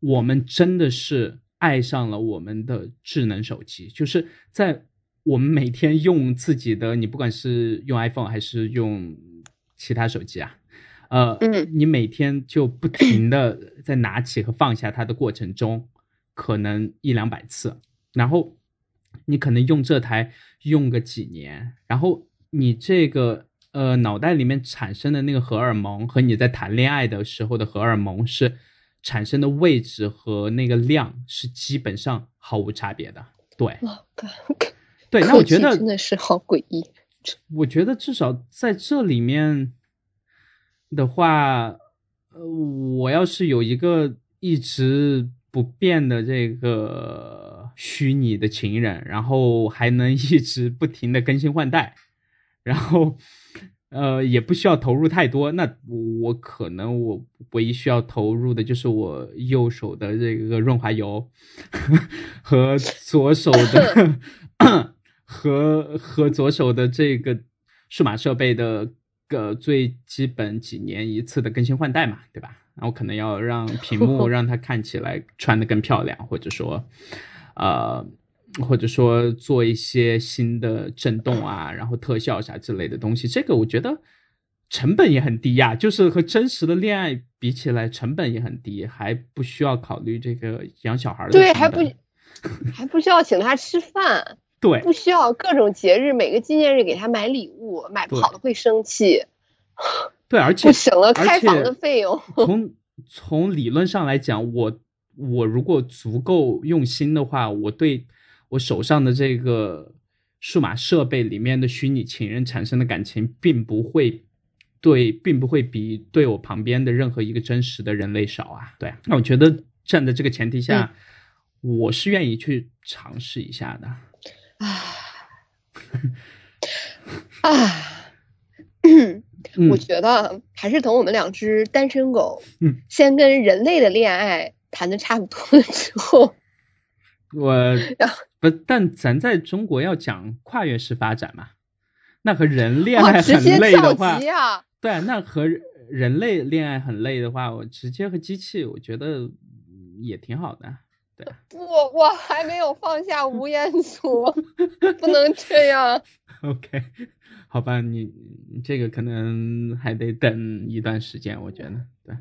我们真的是爱上了我们的智能手机，就是在我们每天用自己的，你不管是用 iPhone 还是用其他手机啊。呃，你每天就不停的在拿起和放下它的过程中，可能一两百次，然后你可能用这台用个几年，然后你这个呃脑袋里面产生的那个荷尔蒙和你在谈恋爱的时候的荷尔蒙是产生的位置和那个量是基本上毫无差别的。对，对，那我觉得真的是好诡异。我觉得至少在这里面。的话，呃，我要是有一个一直不变的这个虚拟的情人，然后还能一直不停的更新换代，然后，呃，也不需要投入太多，那我可能我唯一需要投入的就是我右手的这个润滑油和左手的 [COUGHS] [COUGHS] 和和左手的这个数码设备的。个最基本几年一次的更新换代嘛，对吧？然后可能要让屏幕 [LAUGHS] 让它看起来穿的更漂亮，或者说，呃，或者说做一些新的震动啊，然后特效啥之类的东西。这个我觉得成本也很低呀，就是和真实的恋爱比起来，成本也很低，还不需要考虑这个养小孩的对，还不 [LAUGHS] 还不需要请他吃饭。对，不需要各种节日，每个纪念日给他买礼物，买不好的会生气。对，而且不省了开房的费用。从从理论上来讲，我我如果足够用心的话，我对我手上的这个数码设备里面的虚拟情人产生的感情，并不会对，并不会比对我旁边的任何一个真实的人类少啊。对，那我觉得站在这个前提下，我是愿意去尝试一下的。唉，唉，我觉得还是等我们两只单身狗，嗯，先跟人类的恋爱谈的差不多了之后，[LAUGHS] 我不，但咱在中国要讲跨越式发展嘛，那和人恋爱很累的话，对，那和人类恋爱很累的话，我直接和机器，我觉得也挺好的。对，不，我还没有放下吴彦祖，不能这样。[LAUGHS] OK，好吧，你这个可能还得等一段时间，我觉得。对，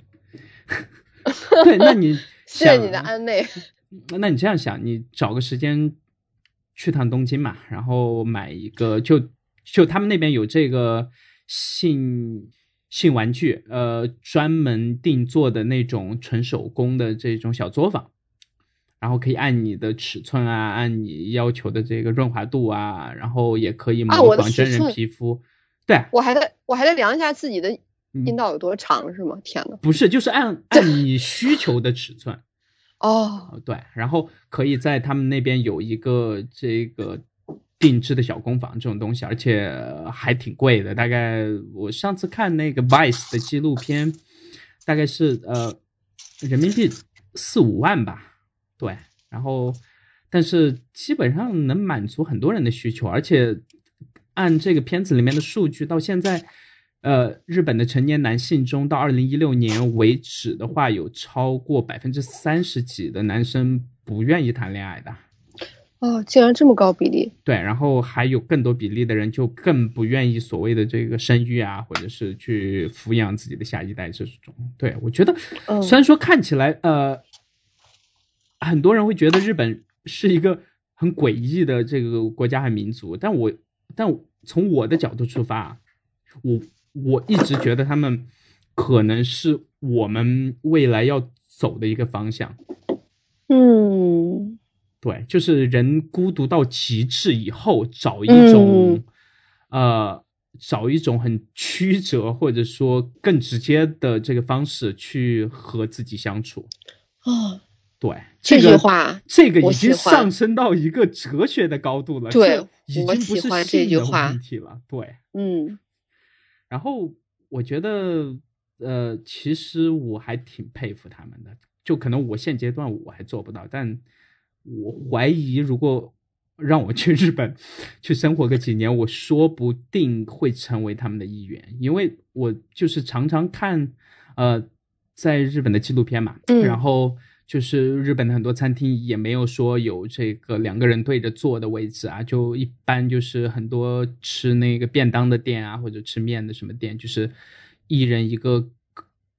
[LAUGHS] 对，那你 [LAUGHS] 谢谢你的安慰。那你这样想，你找个时间去趟东京嘛，然后买一个，就就他们那边有这个性性玩具，呃，专门定做的那种纯手工的这种小作坊。然后可以按你的尺寸啊，按你要求的这个润滑度啊，然后也可以模仿真人皮肤。对，我还得我还得量一下自己的阴道有多长是吗？天呐，不是，就是按 [LAUGHS] 按你需求的尺寸。[LAUGHS] 哦，对，然后可以在他们那边有一个这个定制的小工坊这种东西，而且还挺贵的。大概我上次看那个 Vice 的纪录片，大概是呃人民币四五万吧。对，然后，但是基本上能满足很多人的需求，而且按这个片子里面的数据，到现在，呃，日本的成年男性中，到二零一六年为止的话，有超过百分之三十几的男生不愿意谈恋爱的。哦，竟然这么高比例？对，然后还有更多比例的人就更不愿意所谓的这个生育啊，或者是去抚养自己的下一代这种。对我觉得，虽然说看起来，呃。很多人会觉得日本是一个很诡异的这个国家和民族，但我但从我的角度出发，我我一直觉得他们可能是我们未来要走的一个方向。嗯，对，就是人孤独到极致以后，找一种呃，找一种很曲折或者说更直接的这个方式去和自己相处。啊。对这句话，这个已经上升到一个哲学的高度了。对，已经不是这句话问题了。对，嗯。然后我觉得，呃，其实我还挺佩服他们的。就可能我现阶段我还做不到，但我怀疑，如果让我去日本去生活个几年，我说不定会成为他们的一员，因为我就是常常看，呃，在日本的纪录片嘛，然后。就是日本的很多餐厅也没有说有这个两个人对着坐的位置啊，就一般就是很多吃那个便当的店啊，或者吃面的什么店，就是一人一个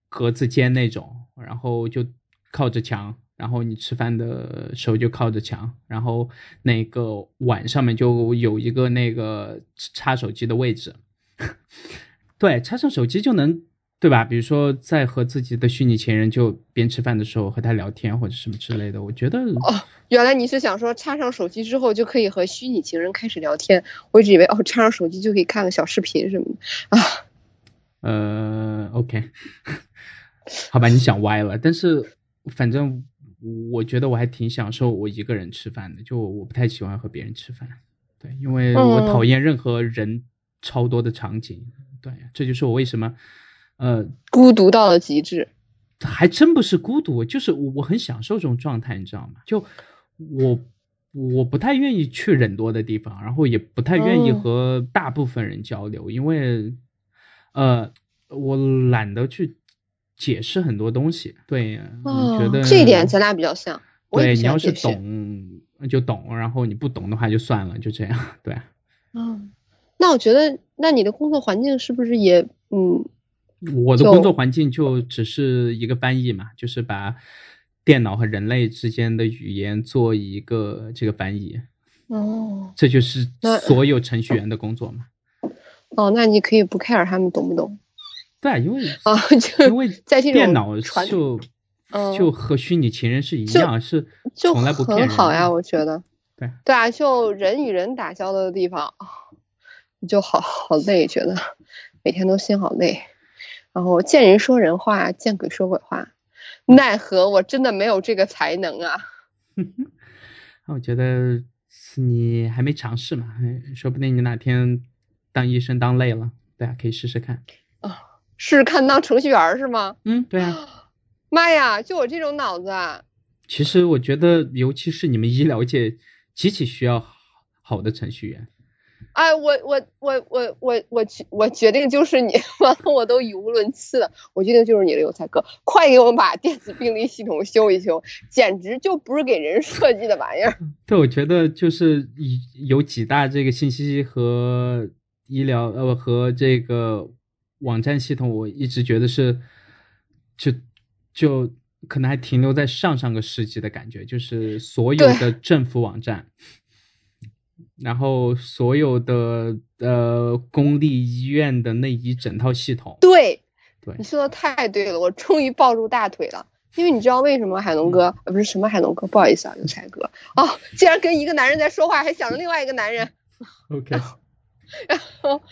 格子间那种，然后就靠着墙，然后你吃饭的时候就靠着墙，然后那个碗上面就有一个那个插手机的位置，[LAUGHS] 对，插上手机就能。对吧？比如说，在和自己的虚拟情人就边吃饭的时候和他聊天或者什么之类的，我觉得哦，原来你是想说插上手机之后就可以和虚拟情人开始聊天，我一直以为哦，插上手机就可以看个小视频什么的啊。[LAUGHS] 呃，OK，[LAUGHS] 好吧，你想歪了。但是反正我觉得我还挺享受我一个人吃饭的，就我不太喜欢和别人吃饭，对，因为我讨厌任何人超多的场景。对，这就是我为什么。呃，孤独到了极致，还真不是孤独，就是我我很享受这种状态，你知道吗？就我我不太愿意去人多的地方，然后也不太愿意和大部分人交流，因为呃，我懒得去解释很多东西。对，我觉得这一点咱俩比较像。对你要是懂就懂，然后你不懂的话就算了，就这样。对。嗯，那我觉得，那你的工作环境是不是也嗯？我的工作环境就只是一个翻译嘛，就是把电脑和人类之间的语言做一个这个翻译。哦，这就是所有程序员的工作嘛。哦，那你可以不 care 他们懂不懂？对，因为啊，[LAUGHS] 就因为 [LAUGHS] 在电脑就就和虚拟情人是一样，是从来不骗人。很好呀，我觉得。对对啊，就人与人打交道的地方，[LAUGHS] 就好好累，觉得每天都心好累。然后见人说人话，见鬼说鬼话，奈何我真的没有这个才能啊！那 [LAUGHS] 我觉得你还没尝试嘛，说不定你哪天当医生当累了，对啊，可以试试看。啊，试试看当程序员是吗？嗯，对啊。[GASPS] 妈呀，就我这种脑子啊！其实我觉得，尤其是你们医疗界，极其需要好的程序员。哎，我我我我我我决我决定就是你，[LAUGHS] 完了我都语无伦次了。我决定就是你了，有才哥，快给我把电子病历系统修一修，简直就不是给人设计的玩意儿。[LAUGHS] 对，我觉得就是有几大这个信息和医疗呃和这个网站系统，我一直觉得是就就可能还停留在上上个世纪的感觉，就是所有的政府网站。然后所有的呃公立医院的那一整套系统，对，对，你说的太对了，我终于抱住大腿了。因为你知道为什么海龙哥呃不是什么海龙哥，不好意思啊，有才哥哦，竟然跟一个男人在说话，还想着另外一个男人。[LAUGHS] OK，[LAUGHS] 然后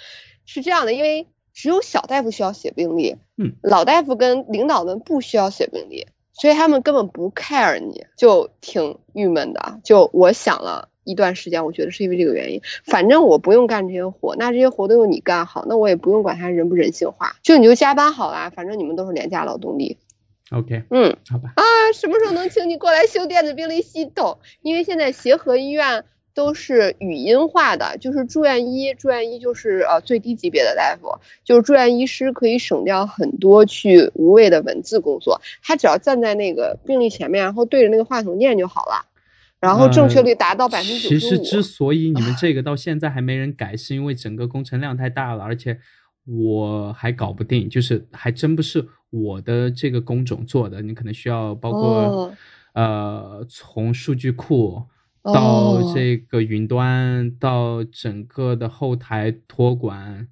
是这样的，因为只有小大夫需要写病历，嗯，老大夫跟领导们不需要写病历，所以他们根本不 care 你，就挺郁闷的。就我想了。一段时间，我觉得是因为这个原因。反正我不用干这些活，那这些活都由你干好，那我也不用管他人不人性化，就你就加班好啦。反正你们都是廉价劳动力。OK，嗯，好吧。啊，什么时候能请你过来修电子病历系统？因为现在协和医院都是语音化的，就是住院医，住院医就是呃最低级别的大夫，就是住院医师可以省掉很多去无谓的文字工作，他只要站在那个病历前面，然后对着那个话筒念就好了。然后正确率达到百分之九十五。其实之所以你们这个 [LAUGHS] 到现在还没人改，是因为整个工程量太大了，而且我还搞不定，就是还真不是我的这个工种做的，你可能需要包括呃从数据库到这个云端，到整个的后台托管，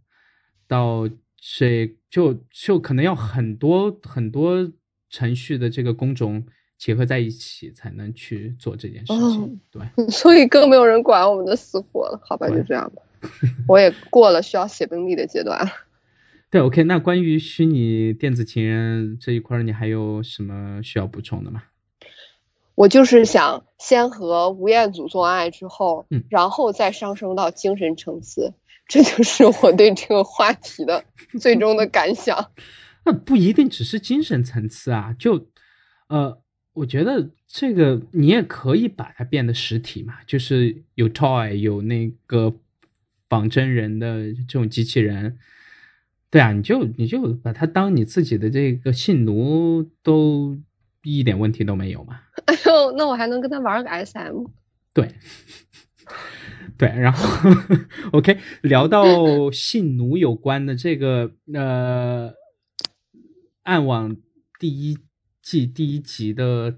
到这就就可能要很多很多程序的这个工种。结合在一起才能去做这件事情，对，[LAUGHS] 所以更没有人管我们的死活了。好吧，就这样吧。[LAUGHS] 我也过了需要写病历的阶段了。[LAUGHS] 对，OK。那关于虚拟电子情人这一块，你还有什么需要补充的吗？我就是想先和吴彦祖做爱之后，嗯，然后再上升到精神层次，这就是我对这个话题的最终的感想。那不一定只是精神层次啊，就呃。我觉得这个你也可以把它变得实体嘛，就是有 toy 有那个仿真人的这种机器人，对啊，你就你就把它当你自己的这个信奴，都一点问题都没有嘛。[LAUGHS] 哎呦，那我还能跟他玩个 SM？对，[LAUGHS] 对，然后 OK，聊到信奴有关的这个呃，暗网第一。季第一集的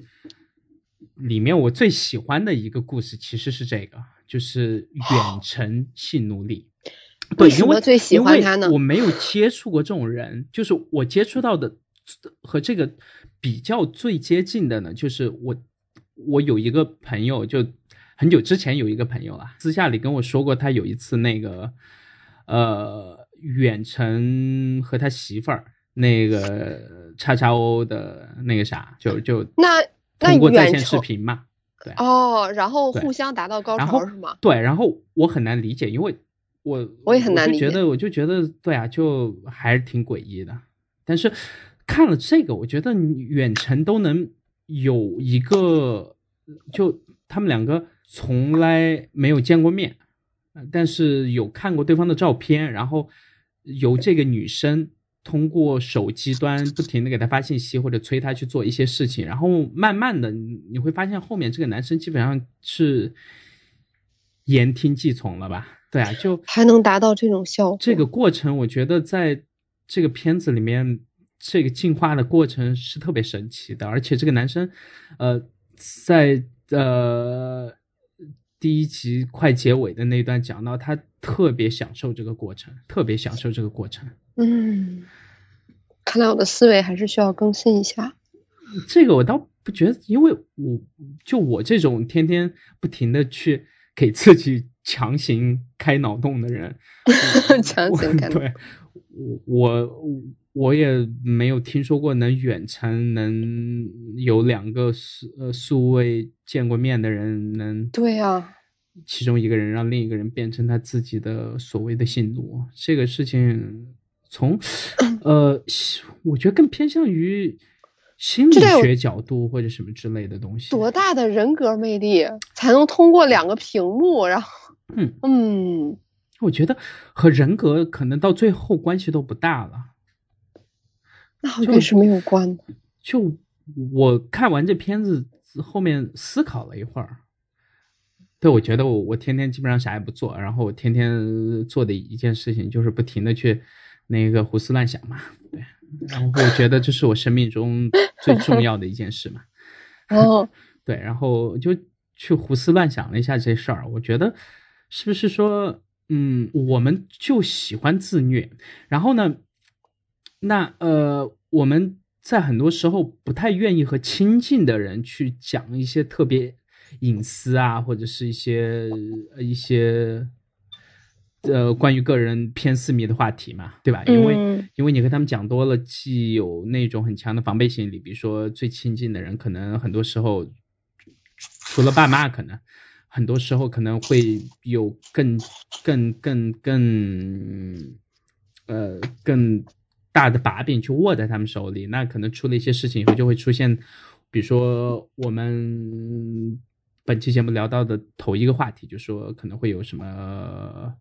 里面，我最喜欢的一个故事其实是这个，就是远程性奴隶。对，因为最喜欢他呢？我没有接触过这种人，就是我接触到的和这个比较最接近的呢，就是我我有一个朋友，就很久之前有一个朋友啊，私下里跟我说过，他有一次那个呃远程和他媳妇儿。那个叉叉 O 的那个啥，就就那通过在线视频嘛，对哦，然后互相达到高潮是吗？对，然后我很难理解，因为我我也很难理解，觉得我就觉得对啊，就还是挺诡异的。但是看了这个，我觉得远程都能有一个，就他们两个从来没有见过面，但是有看过对方的照片，然后由这个女生。通过手机端不停的给他发信息或者催他去做一些事情，然后慢慢的你会发现后面这个男生基本上是言听计从了吧？对啊，就还能达到这种效果。这个过程我觉得在这个片子里面，这个进化的过程是特别神奇的，而且这个男生，呃，在呃。第一集快结尾的那段讲到，他特别享受这个过程，特别享受这个过程。嗯，看来我的思维还是需要更新一下。这个我倒不觉得，因为我就我这种天天不停的去给自己强行开脑洞的人，[LAUGHS] 强行开，对我我我也没有听说过能远程能有两个素呃素未见过面的人能对呀。其中一个人让另一个人变成他自己的所谓的信徒，这个事情从呃，我觉得更偏向于心理学角度或者什么之类的东西。多大的人格魅力才能通过两个屏幕，然后嗯嗯，我觉得和人格可能到最后关系都不大了。那跟什么有关？就我看完这片子后面思考了一会儿，对我觉得我我天天基本上啥也不做，然后我天天做的一件事情就是不停的去那个胡思乱想嘛，对，然后我觉得这是我生命中最重要的一件事嘛。[LAUGHS] 哦，对，然后就去胡思乱想了一下这事儿，我觉得是不是说，嗯，我们就喜欢自虐，然后呢，那呃，我们在很多时候不太愿意和亲近的人去讲一些特别隐私啊，或者是一些一些呃关于个人偏私密的话题嘛，对吧？因为因为你和他们讲多了，既有那种很强的防备心理，比如说最亲近的人，可能很多时候。除了爸妈，可能很多时候可能会有更、更、更、更，呃，更大的把柄去握在他们手里。那可能出了一些事情以后，就会出现，比如说我们本期节目聊到的头一个话题，就说可能会有什么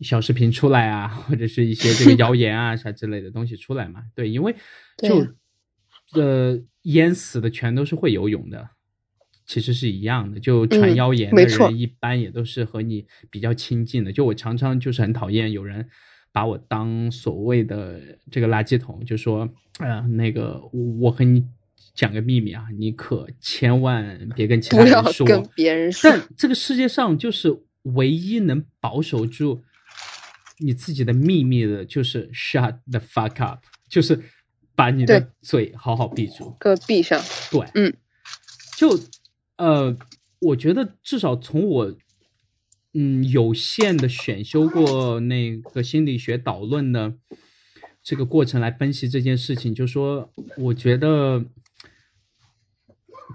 小视频出来啊，或者是一些这个谣言啊啥之类的东西出来嘛？对，因为就呃淹死的全都是会游泳的。其实是一样的，就传谣言的人一般也都是和你比较亲近的。就我常常就是很讨厌有人把我当所谓的这个垃圾桶，就说，呃，那个我和你讲个秘密啊，你可千万别跟其他人说。跟别人说。但这个世界上就是唯一能保守住你自己的秘密的，就是 shut the fuck up，就是把你的嘴好好闭住，给闭上。对，嗯，就。呃，我觉得至少从我，嗯，有限的选修过那个心理学导论的这个过程来分析这件事情，就说我觉得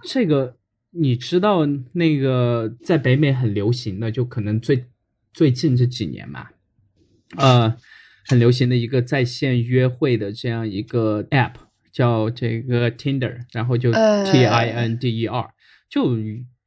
这个你知道那个在北美很流行的，就可能最最近这几年嘛，呃，很流行的一个在线约会的这样一个 app 叫这个 Tinder，然后就 T I N D E R。就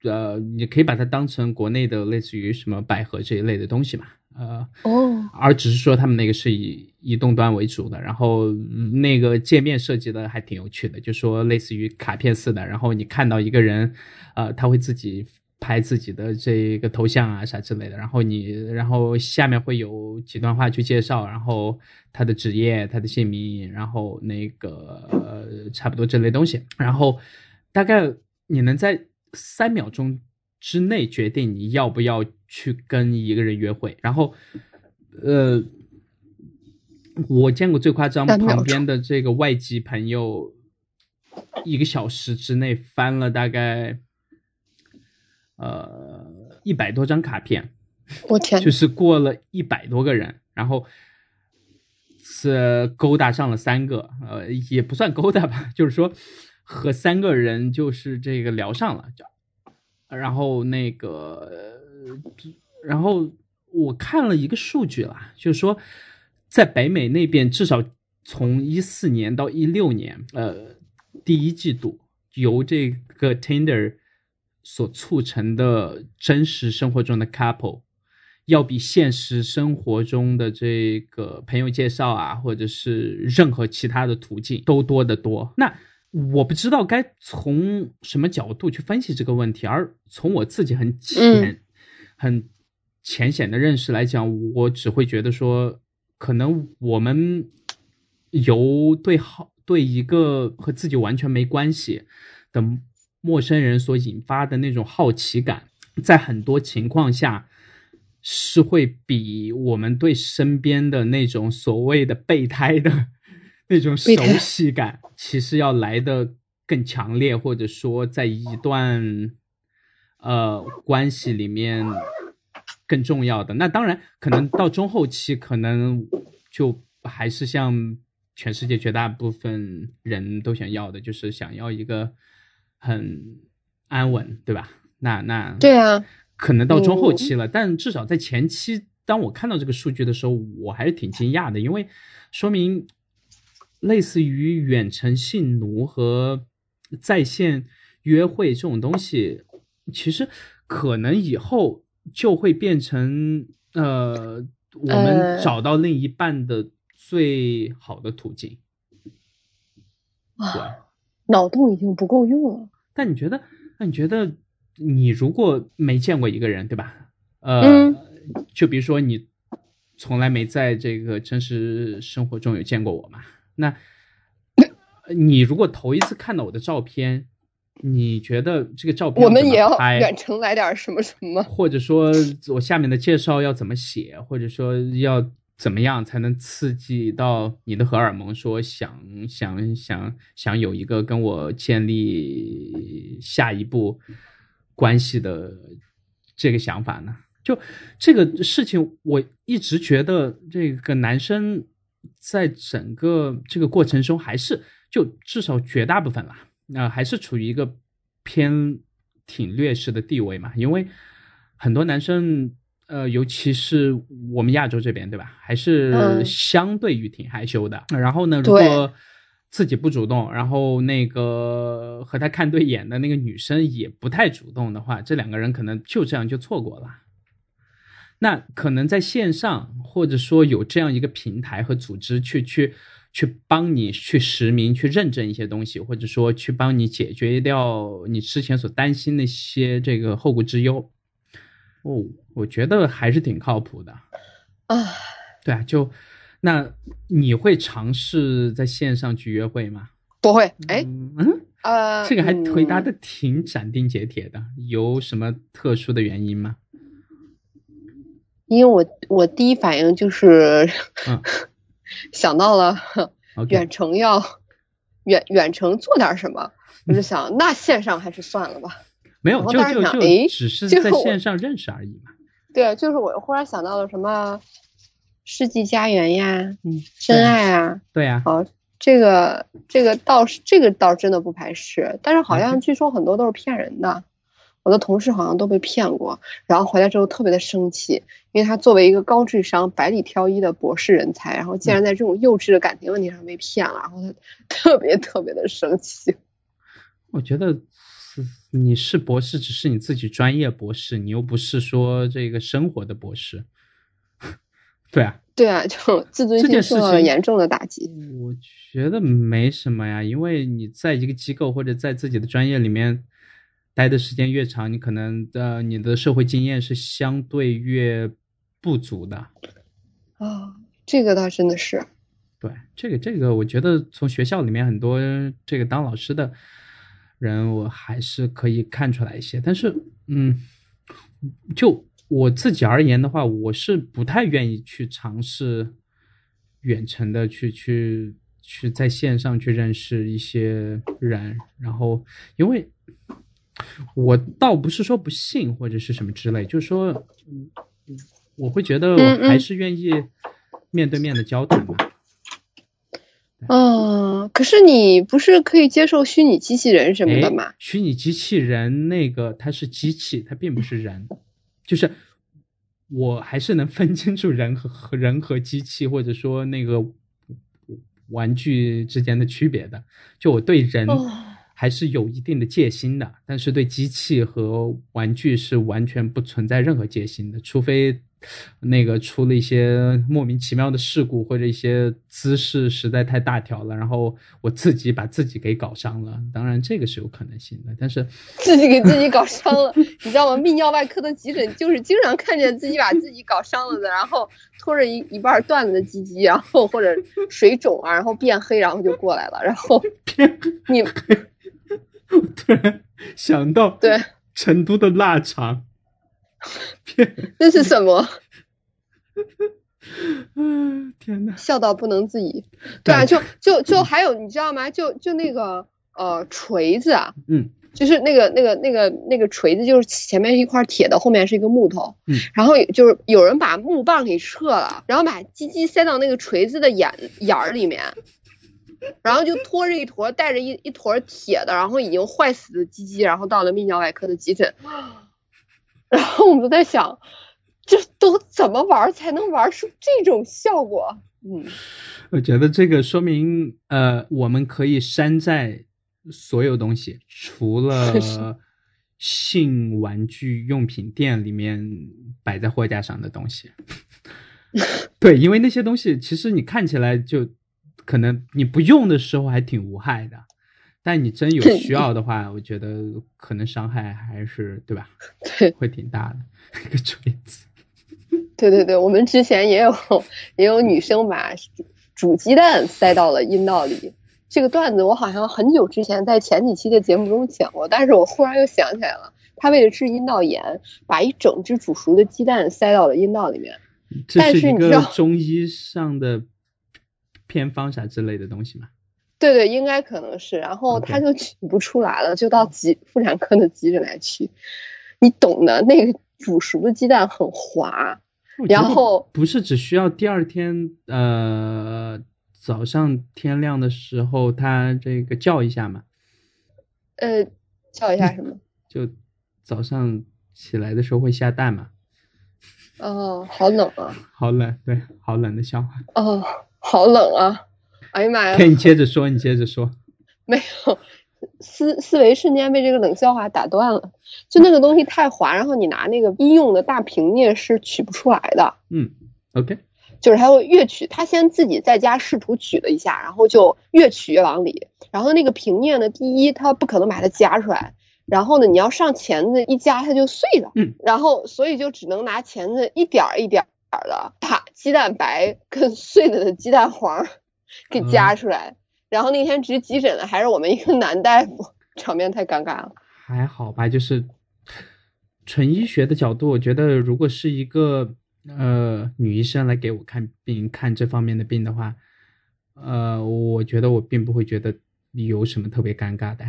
呃，你可以把它当成国内的类似于什么百合这一类的东西嘛，呃，哦，而只是说他们那个是以移动端为主的，然后那个界面设计的还挺有趣的，就说类似于卡片似的，然后你看到一个人，呃，他会自己拍自己的这个头像啊啥之类的，然后你，然后下面会有几段话去介绍，然后他的职业、他的姓名，然后那个呃，差不多这类东西，然后大概你能在。三秒钟之内决定你要不要去跟一个人约会，然后，呃，我见过最夸张，旁边的这个外籍朋友，一个小时之内翻了大概，呃，一百多张卡片，我天，就是过了一百多个人，然后是勾搭上了三个，呃，也不算勾搭吧，就是说。和三个人就是这个聊上了，就，然后那个，然后我看了一个数据啦，就是说，在北美那边，至少从一四年到一六年，呃，第一季度由这个 Tinder 所促成的真实生活中的 couple，要比现实生活中的这个朋友介绍啊，或者是任何其他的途径都多得多。那我不知道该从什么角度去分析这个问题，而从我自己很浅、很浅显的认识来讲，我只会觉得说，可能我们由对好对一个和自己完全没关系的陌生人所引发的那种好奇感，在很多情况下是会比我们对身边的那种所谓的备胎的。那种熟悉感其实要来的更强烈，或者说在一段呃关系里面更重要的。那当然，可能到中后期，可能就还是像全世界绝大部分人都想要的，就是想要一个很安稳，对吧？那那对啊，可能到中后期了，但至少在前期，当我看到这个数据的时候，我还是挺惊讶的，因为说明。类似于远程性奴和在线约会这种东西，其实可能以后就会变成呃，我们找到另一半的最好的途径。对，脑洞已经不够用了。但你觉得？那你觉得，你如果没见过一个人，对吧？呃，就比如说你从来没在这个真实生活中有见过我嘛？那，你如果头一次看到我的照片，你觉得这个照片我们也要远程来点什么什么？或者说我下面的介绍要怎么写？或者说要？怎么样才能刺激到你的荷尔蒙？说想想想想有一个跟我建立下一步关系的这个想法呢？就这个事情，我一直觉得这个男生在整个这个过程中，还是就至少绝大部分啦，那还是处于一个偏挺劣势的地位嘛，因为很多男生。呃，尤其是我们亚洲这边，对吧？还是相对于挺害羞的。然后呢，如果自己不主动，然后那个和他看对眼的那个女生也不太主动的话，这两个人可能就这样就错过了。那可能在线上，或者说有这样一个平台和组织去去去帮你去实名、去认证一些东西，或者说去帮你解决掉你之前所担心那些这个后顾之忧。哦，我觉得还是挺靠谱的，啊，对啊，就那你会尝试在线上去约会吗？不会，哎，嗯，呃，这个还回答的挺斩钉截铁的，有什么特殊的原因吗？因为我我第一反应就是 [LAUGHS] 想到了远程要远远程做点什么，我就想 [LAUGHS] 那线上还是算了吧。没有，就就就只是在线上认识而已嘛。对，就是我忽然想到了什么世纪佳缘呀，嗯，真爱啊，对呀。好，这个这个倒是这个倒真的不排斥，但是好像据说很多都是骗人的。我的同事好像都被骗过，然后回来之后特别的生气，因为他作为一个高智商、百里挑一的博士人才，然后竟然在这种幼稚的感情问题上被骗了，然后他 [LAUGHS] 特别特别的生气。我觉得。你是博士，只是你自己专业博士，你又不是说这个生活的博士，[LAUGHS] 对啊，对啊，就 [LAUGHS] 自尊心受到了严重的打击。我觉得没什么呀，因为你在一个机构或者在自己的专业里面待的时间越长，你可能的你的社会经验是相对越不足的。啊，这个倒真的是。对，这个这个，我觉得从学校里面很多这个当老师的。人我还是可以看出来一些，但是，嗯，就我自己而言的话，我是不太愿意去尝试远程的去去去在线上去认识一些人，然后，因为我倒不是说不信或者是什么之类，就是说，我会觉得我还是愿意面对面的交谈嘛。嗯，可是你不是可以接受虚拟机器人什么的吗？虚拟机器人那个它是机器，它并不是人，就是我还是能分清楚人和和人和机器，或者说那个玩具之间的区别的。就我对人还是有一定的戒心的，但是对机器和玩具是完全不存在任何戒心的，除非。那个出了一些莫名其妙的事故，或者一些姿势实在太大条了，然后我自己把自己给搞伤了。当然，这个是有可能性的，但是 [LAUGHS] 自己给自己搞伤了，你知道吗？泌尿外科的急诊就是经常看见自己把自己搞伤了的，然后拖着一一半断了的鸡鸡，然后或者水肿啊，然后变黑，然后就过来了，然后 [LAUGHS] 你 [LAUGHS] [LAUGHS] 突然想到对成都的腊肠。这是什么？嗯，[LAUGHS] 天呐！笑到不能自已。对啊，就就就还有，你知道吗？就就那个呃锤子啊，嗯，就是那个那个那个那个锤子，就是前面是一块铁的，后面是一个木头，嗯，然后就是有人把木棒给撤了，然后把鸡鸡塞到那个锤子的眼眼儿里面，然后就拖着一坨带着一一坨铁的，然后已经坏死的鸡鸡，然后到了泌尿外科的急诊。然后我们都在想，这都怎么玩才能玩出这种效果？嗯，我觉得这个说明，呃，我们可以山寨所有东西，除了 [LAUGHS] 性玩具用品店里面摆在货架上的东西。[LAUGHS] 对，因为那些东西其实你看起来就可能你不用的时候还挺无害的，但你真有需要的话，我觉得可能伤害还是对吧？对，会挺大的 [LAUGHS] 一个锤子。对对对，我们之前也有 [LAUGHS] 也有女生把煮鸡蛋塞到了阴道里，这个段子我好像很久之前在前几期的节目中讲过，但是我忽然又想起来了，她为了治阴道炎，把一整只煮熟的鸡蛋塞到了阴道里面。这是一个中医上的偏方啥之类的东西吗？对对，应该可能是，然后他就取不出来了，就到急妇产科的急诊来取。你懂的，那个煮熟的鸡蛋很滑，然后不是只需要第二天呃早上天亮的时候，他这个叫一下嘛？呃，叫一下什么？就早上起来的时候会下蛋嘛？哦，好冷啊！[LAUGHS] 好冷，对，好冷的笑话。哦，好冷啊！哎呀妈呀！[LAUGHS] 你接着说，你接着说。没有，思思维瞬间被这个冷笑话打断了。就那个东西太滑，然后你拿那个医用的大平镊是取不出来的。嗯，OK。就是他会越取，他先自己在家试图取了一下，然后就越取越往里。然后那个平镊呢，第一，他不可能把它夹出来。然后呢，你要上钳子一夹，它就碎了。嗯，然后所以就只能拿钳子一点儿一点儿的把鸡蛋白跟碎了的鸡蛋黄 [LAUGHS] 给夹出来。然后那天值急诊的还是我们一个男大夫，场面太尴尬了。还好吧，就是纯医学的角度，我觉得如果是一个呃女医生来给我看病看这方面的病的话，呃，我觉得我并不会觉得有什么特别尴尬的。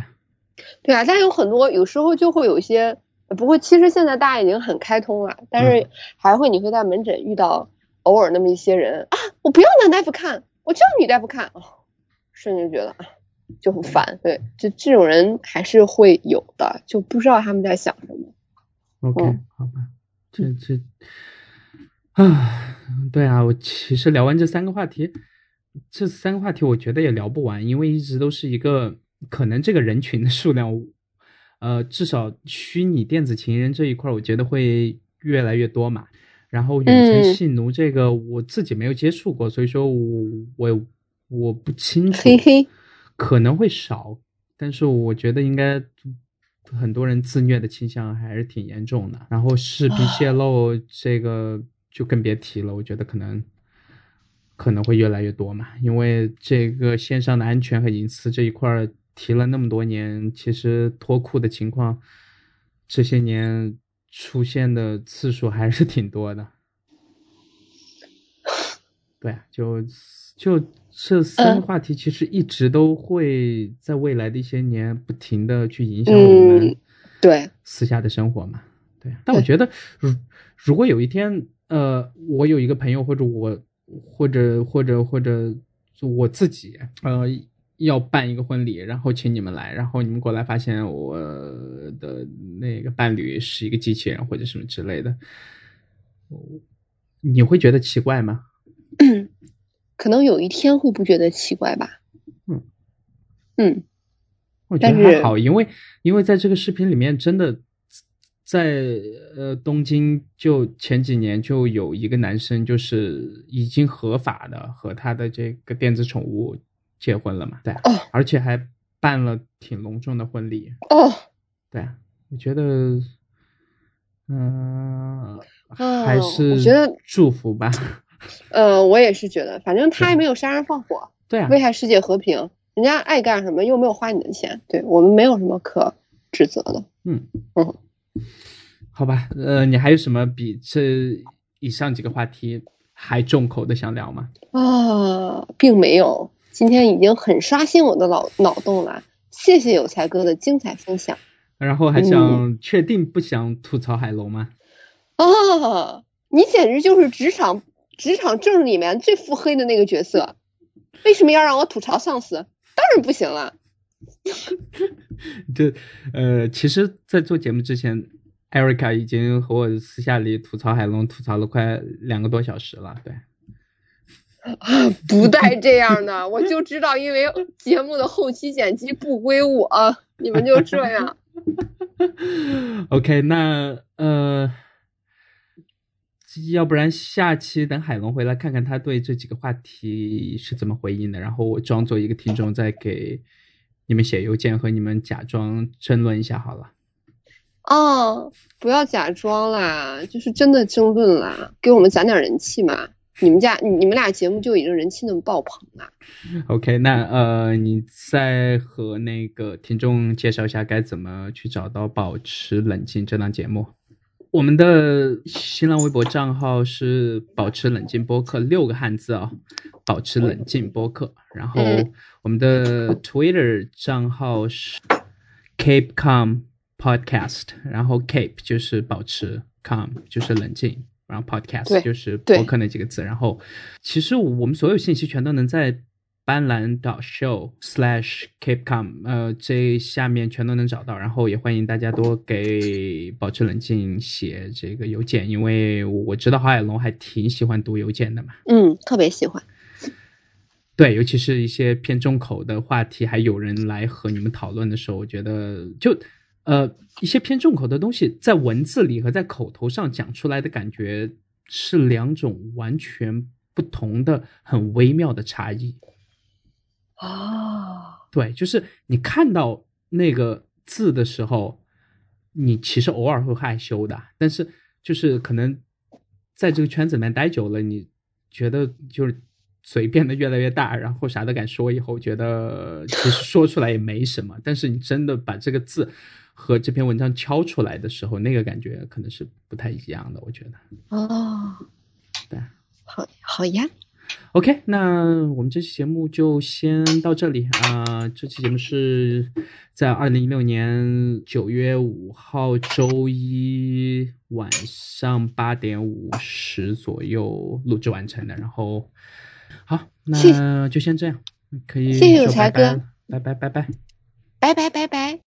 对啊，但有很多有时候就会有一些，不过其实现在大家已经很开通了，但是还会你会在门诊遇到偶尔那么一些人啊，我不要男大夫看，我就要女大夫看，瞬间觉得啊就很烦。对，就这种人还是会有的，就不知道他们在想什么。OK，好吧，这这啊，对啊，我其实聊完这三个话题，这三个话题我觉得也聊不完，因为一直都是一个。可能这个人群的数量，呃，至少虚拟电子情人这一块，我觉得会越来越多嘛。然后远程性奴这个，我自己没有接触过，所以说我我我不清楚，嘿嘿可能会少，但是我觉得应该很多人自虐的倾向还是挺严重的。然后视频泄露这个就更别提了，我觉得可能。可能会越来越多嘛，因为这个线上的安全和隐私这一块提了那么多年，其实脱裤的情况这些年出现的次数还是挺多的。对啊，就就这三个话题，其实一直都会在未来的一些年不停的去影响我们对私下的生活嘛。对，但我觉得如如果有一天，呃，我有一个朋友或者我。或者或者或者，就我自己呃要办一个婚礼，然后请你们来，然后你们过来发现我的那个伴侣是一个机器人或者什么之类的，你会觉得奇怪吗？[CLEARS THROAT] 可能有一天会不觉得奇怪吧。嗯嗯，我觉得还好，因为因为在这个视频里面真的。在呃东京，就前几年就有一个男生，就是已经合法的和他的这个电子宠物结婚了嘛？对，而且还办了挺隆重的婚礼。哦，对啊，我觉得，嗯，还是我觉得祝福吧。[LAUGHS] 呃，我也是觉得，反正他也没有杀人放火，对啊，危害世界和平，人家爱干什么又没有花你的钱，对我们没有什么可指责的。嗯嗯。好吧，呃，你还有什么比这以上几个话题还重口的想聊吗？啊，并没有，今天已经很刷新我的脑脑洞了。谢谢有才哥的精彩分享。然后还想确定不想吐槽海龙吗？啊，你简直就是职场职场正里面最腹黑的那个角色。为什么要让我吐槽上司？当然不行了。[LAUGHS] 这呃，其实，在做节目之前，艾瑞卡已经和我私下里吐槽海龙，吐槽了快两个多小时了。对，[LAUGHS] 不带这样的，我就知道，因为节目的后期剪辑不归我，你们就这样。[LAUGHS] OK，那呃，要不然下期等海龙回来，看看他对这几个话题是怎么回应的，然后我装作一个听众，再给你们写邮件和你们假装争论一下好了。哦，不要假装啦，就是真的争论啦，给我们攒点人气嘛。你们家你你们俩节目就已经人气那么爆棚了。OK，那呃，你再和那个听众介绍一下该怎么去找到《保持冷静》这档节目。我们的新浪微博账号是“保持冷静播客”六个汉字啊，“保持冷静播客”。然后我们的 Twitter 账号是 “Keep Calm Podcast”，然后 “Keep” 就是保持，Calm 就是冷静。然后 podcast 就是博客那几个字，然后其实我们所有信息全都能在斑斓 dot show slash keep calm 呃这下面全都能找到，然后也欢迎大家多给保持冷静写这个邮件，因为我知道郝海龙还挺喜欢读邮件的嘛，嗯，特别喜欢，对，尤其是一些偏重口的话题，还有人来和你们讨论的时候，我觉得就。呃，一些偏重口的东西，在文字里和在口头上讲出来的感觉是两种完全不同的、很微妙的差异。啊，对，就是你看到那个字的时候，你其实偶尔会害羞的，但是就是可能在这个圈子里面待久了，你觉得就是嘴变得越来越大，然后啥都敢说，以后觉得其实说出来也没什么，但是你真的把这个字。和这篇文章敲出来的时候，那个感觉可能是不太一样的，我觉得。哦，对，好，好呀。OK，那我们这期节目就先到这里啊。这期节目是在二零一六年九月五号周一晚上八点五十左右录制完成的。然后，好，那就先这样，可以。谢谢有才哥，拜拜拜拜，拜拜拜拜。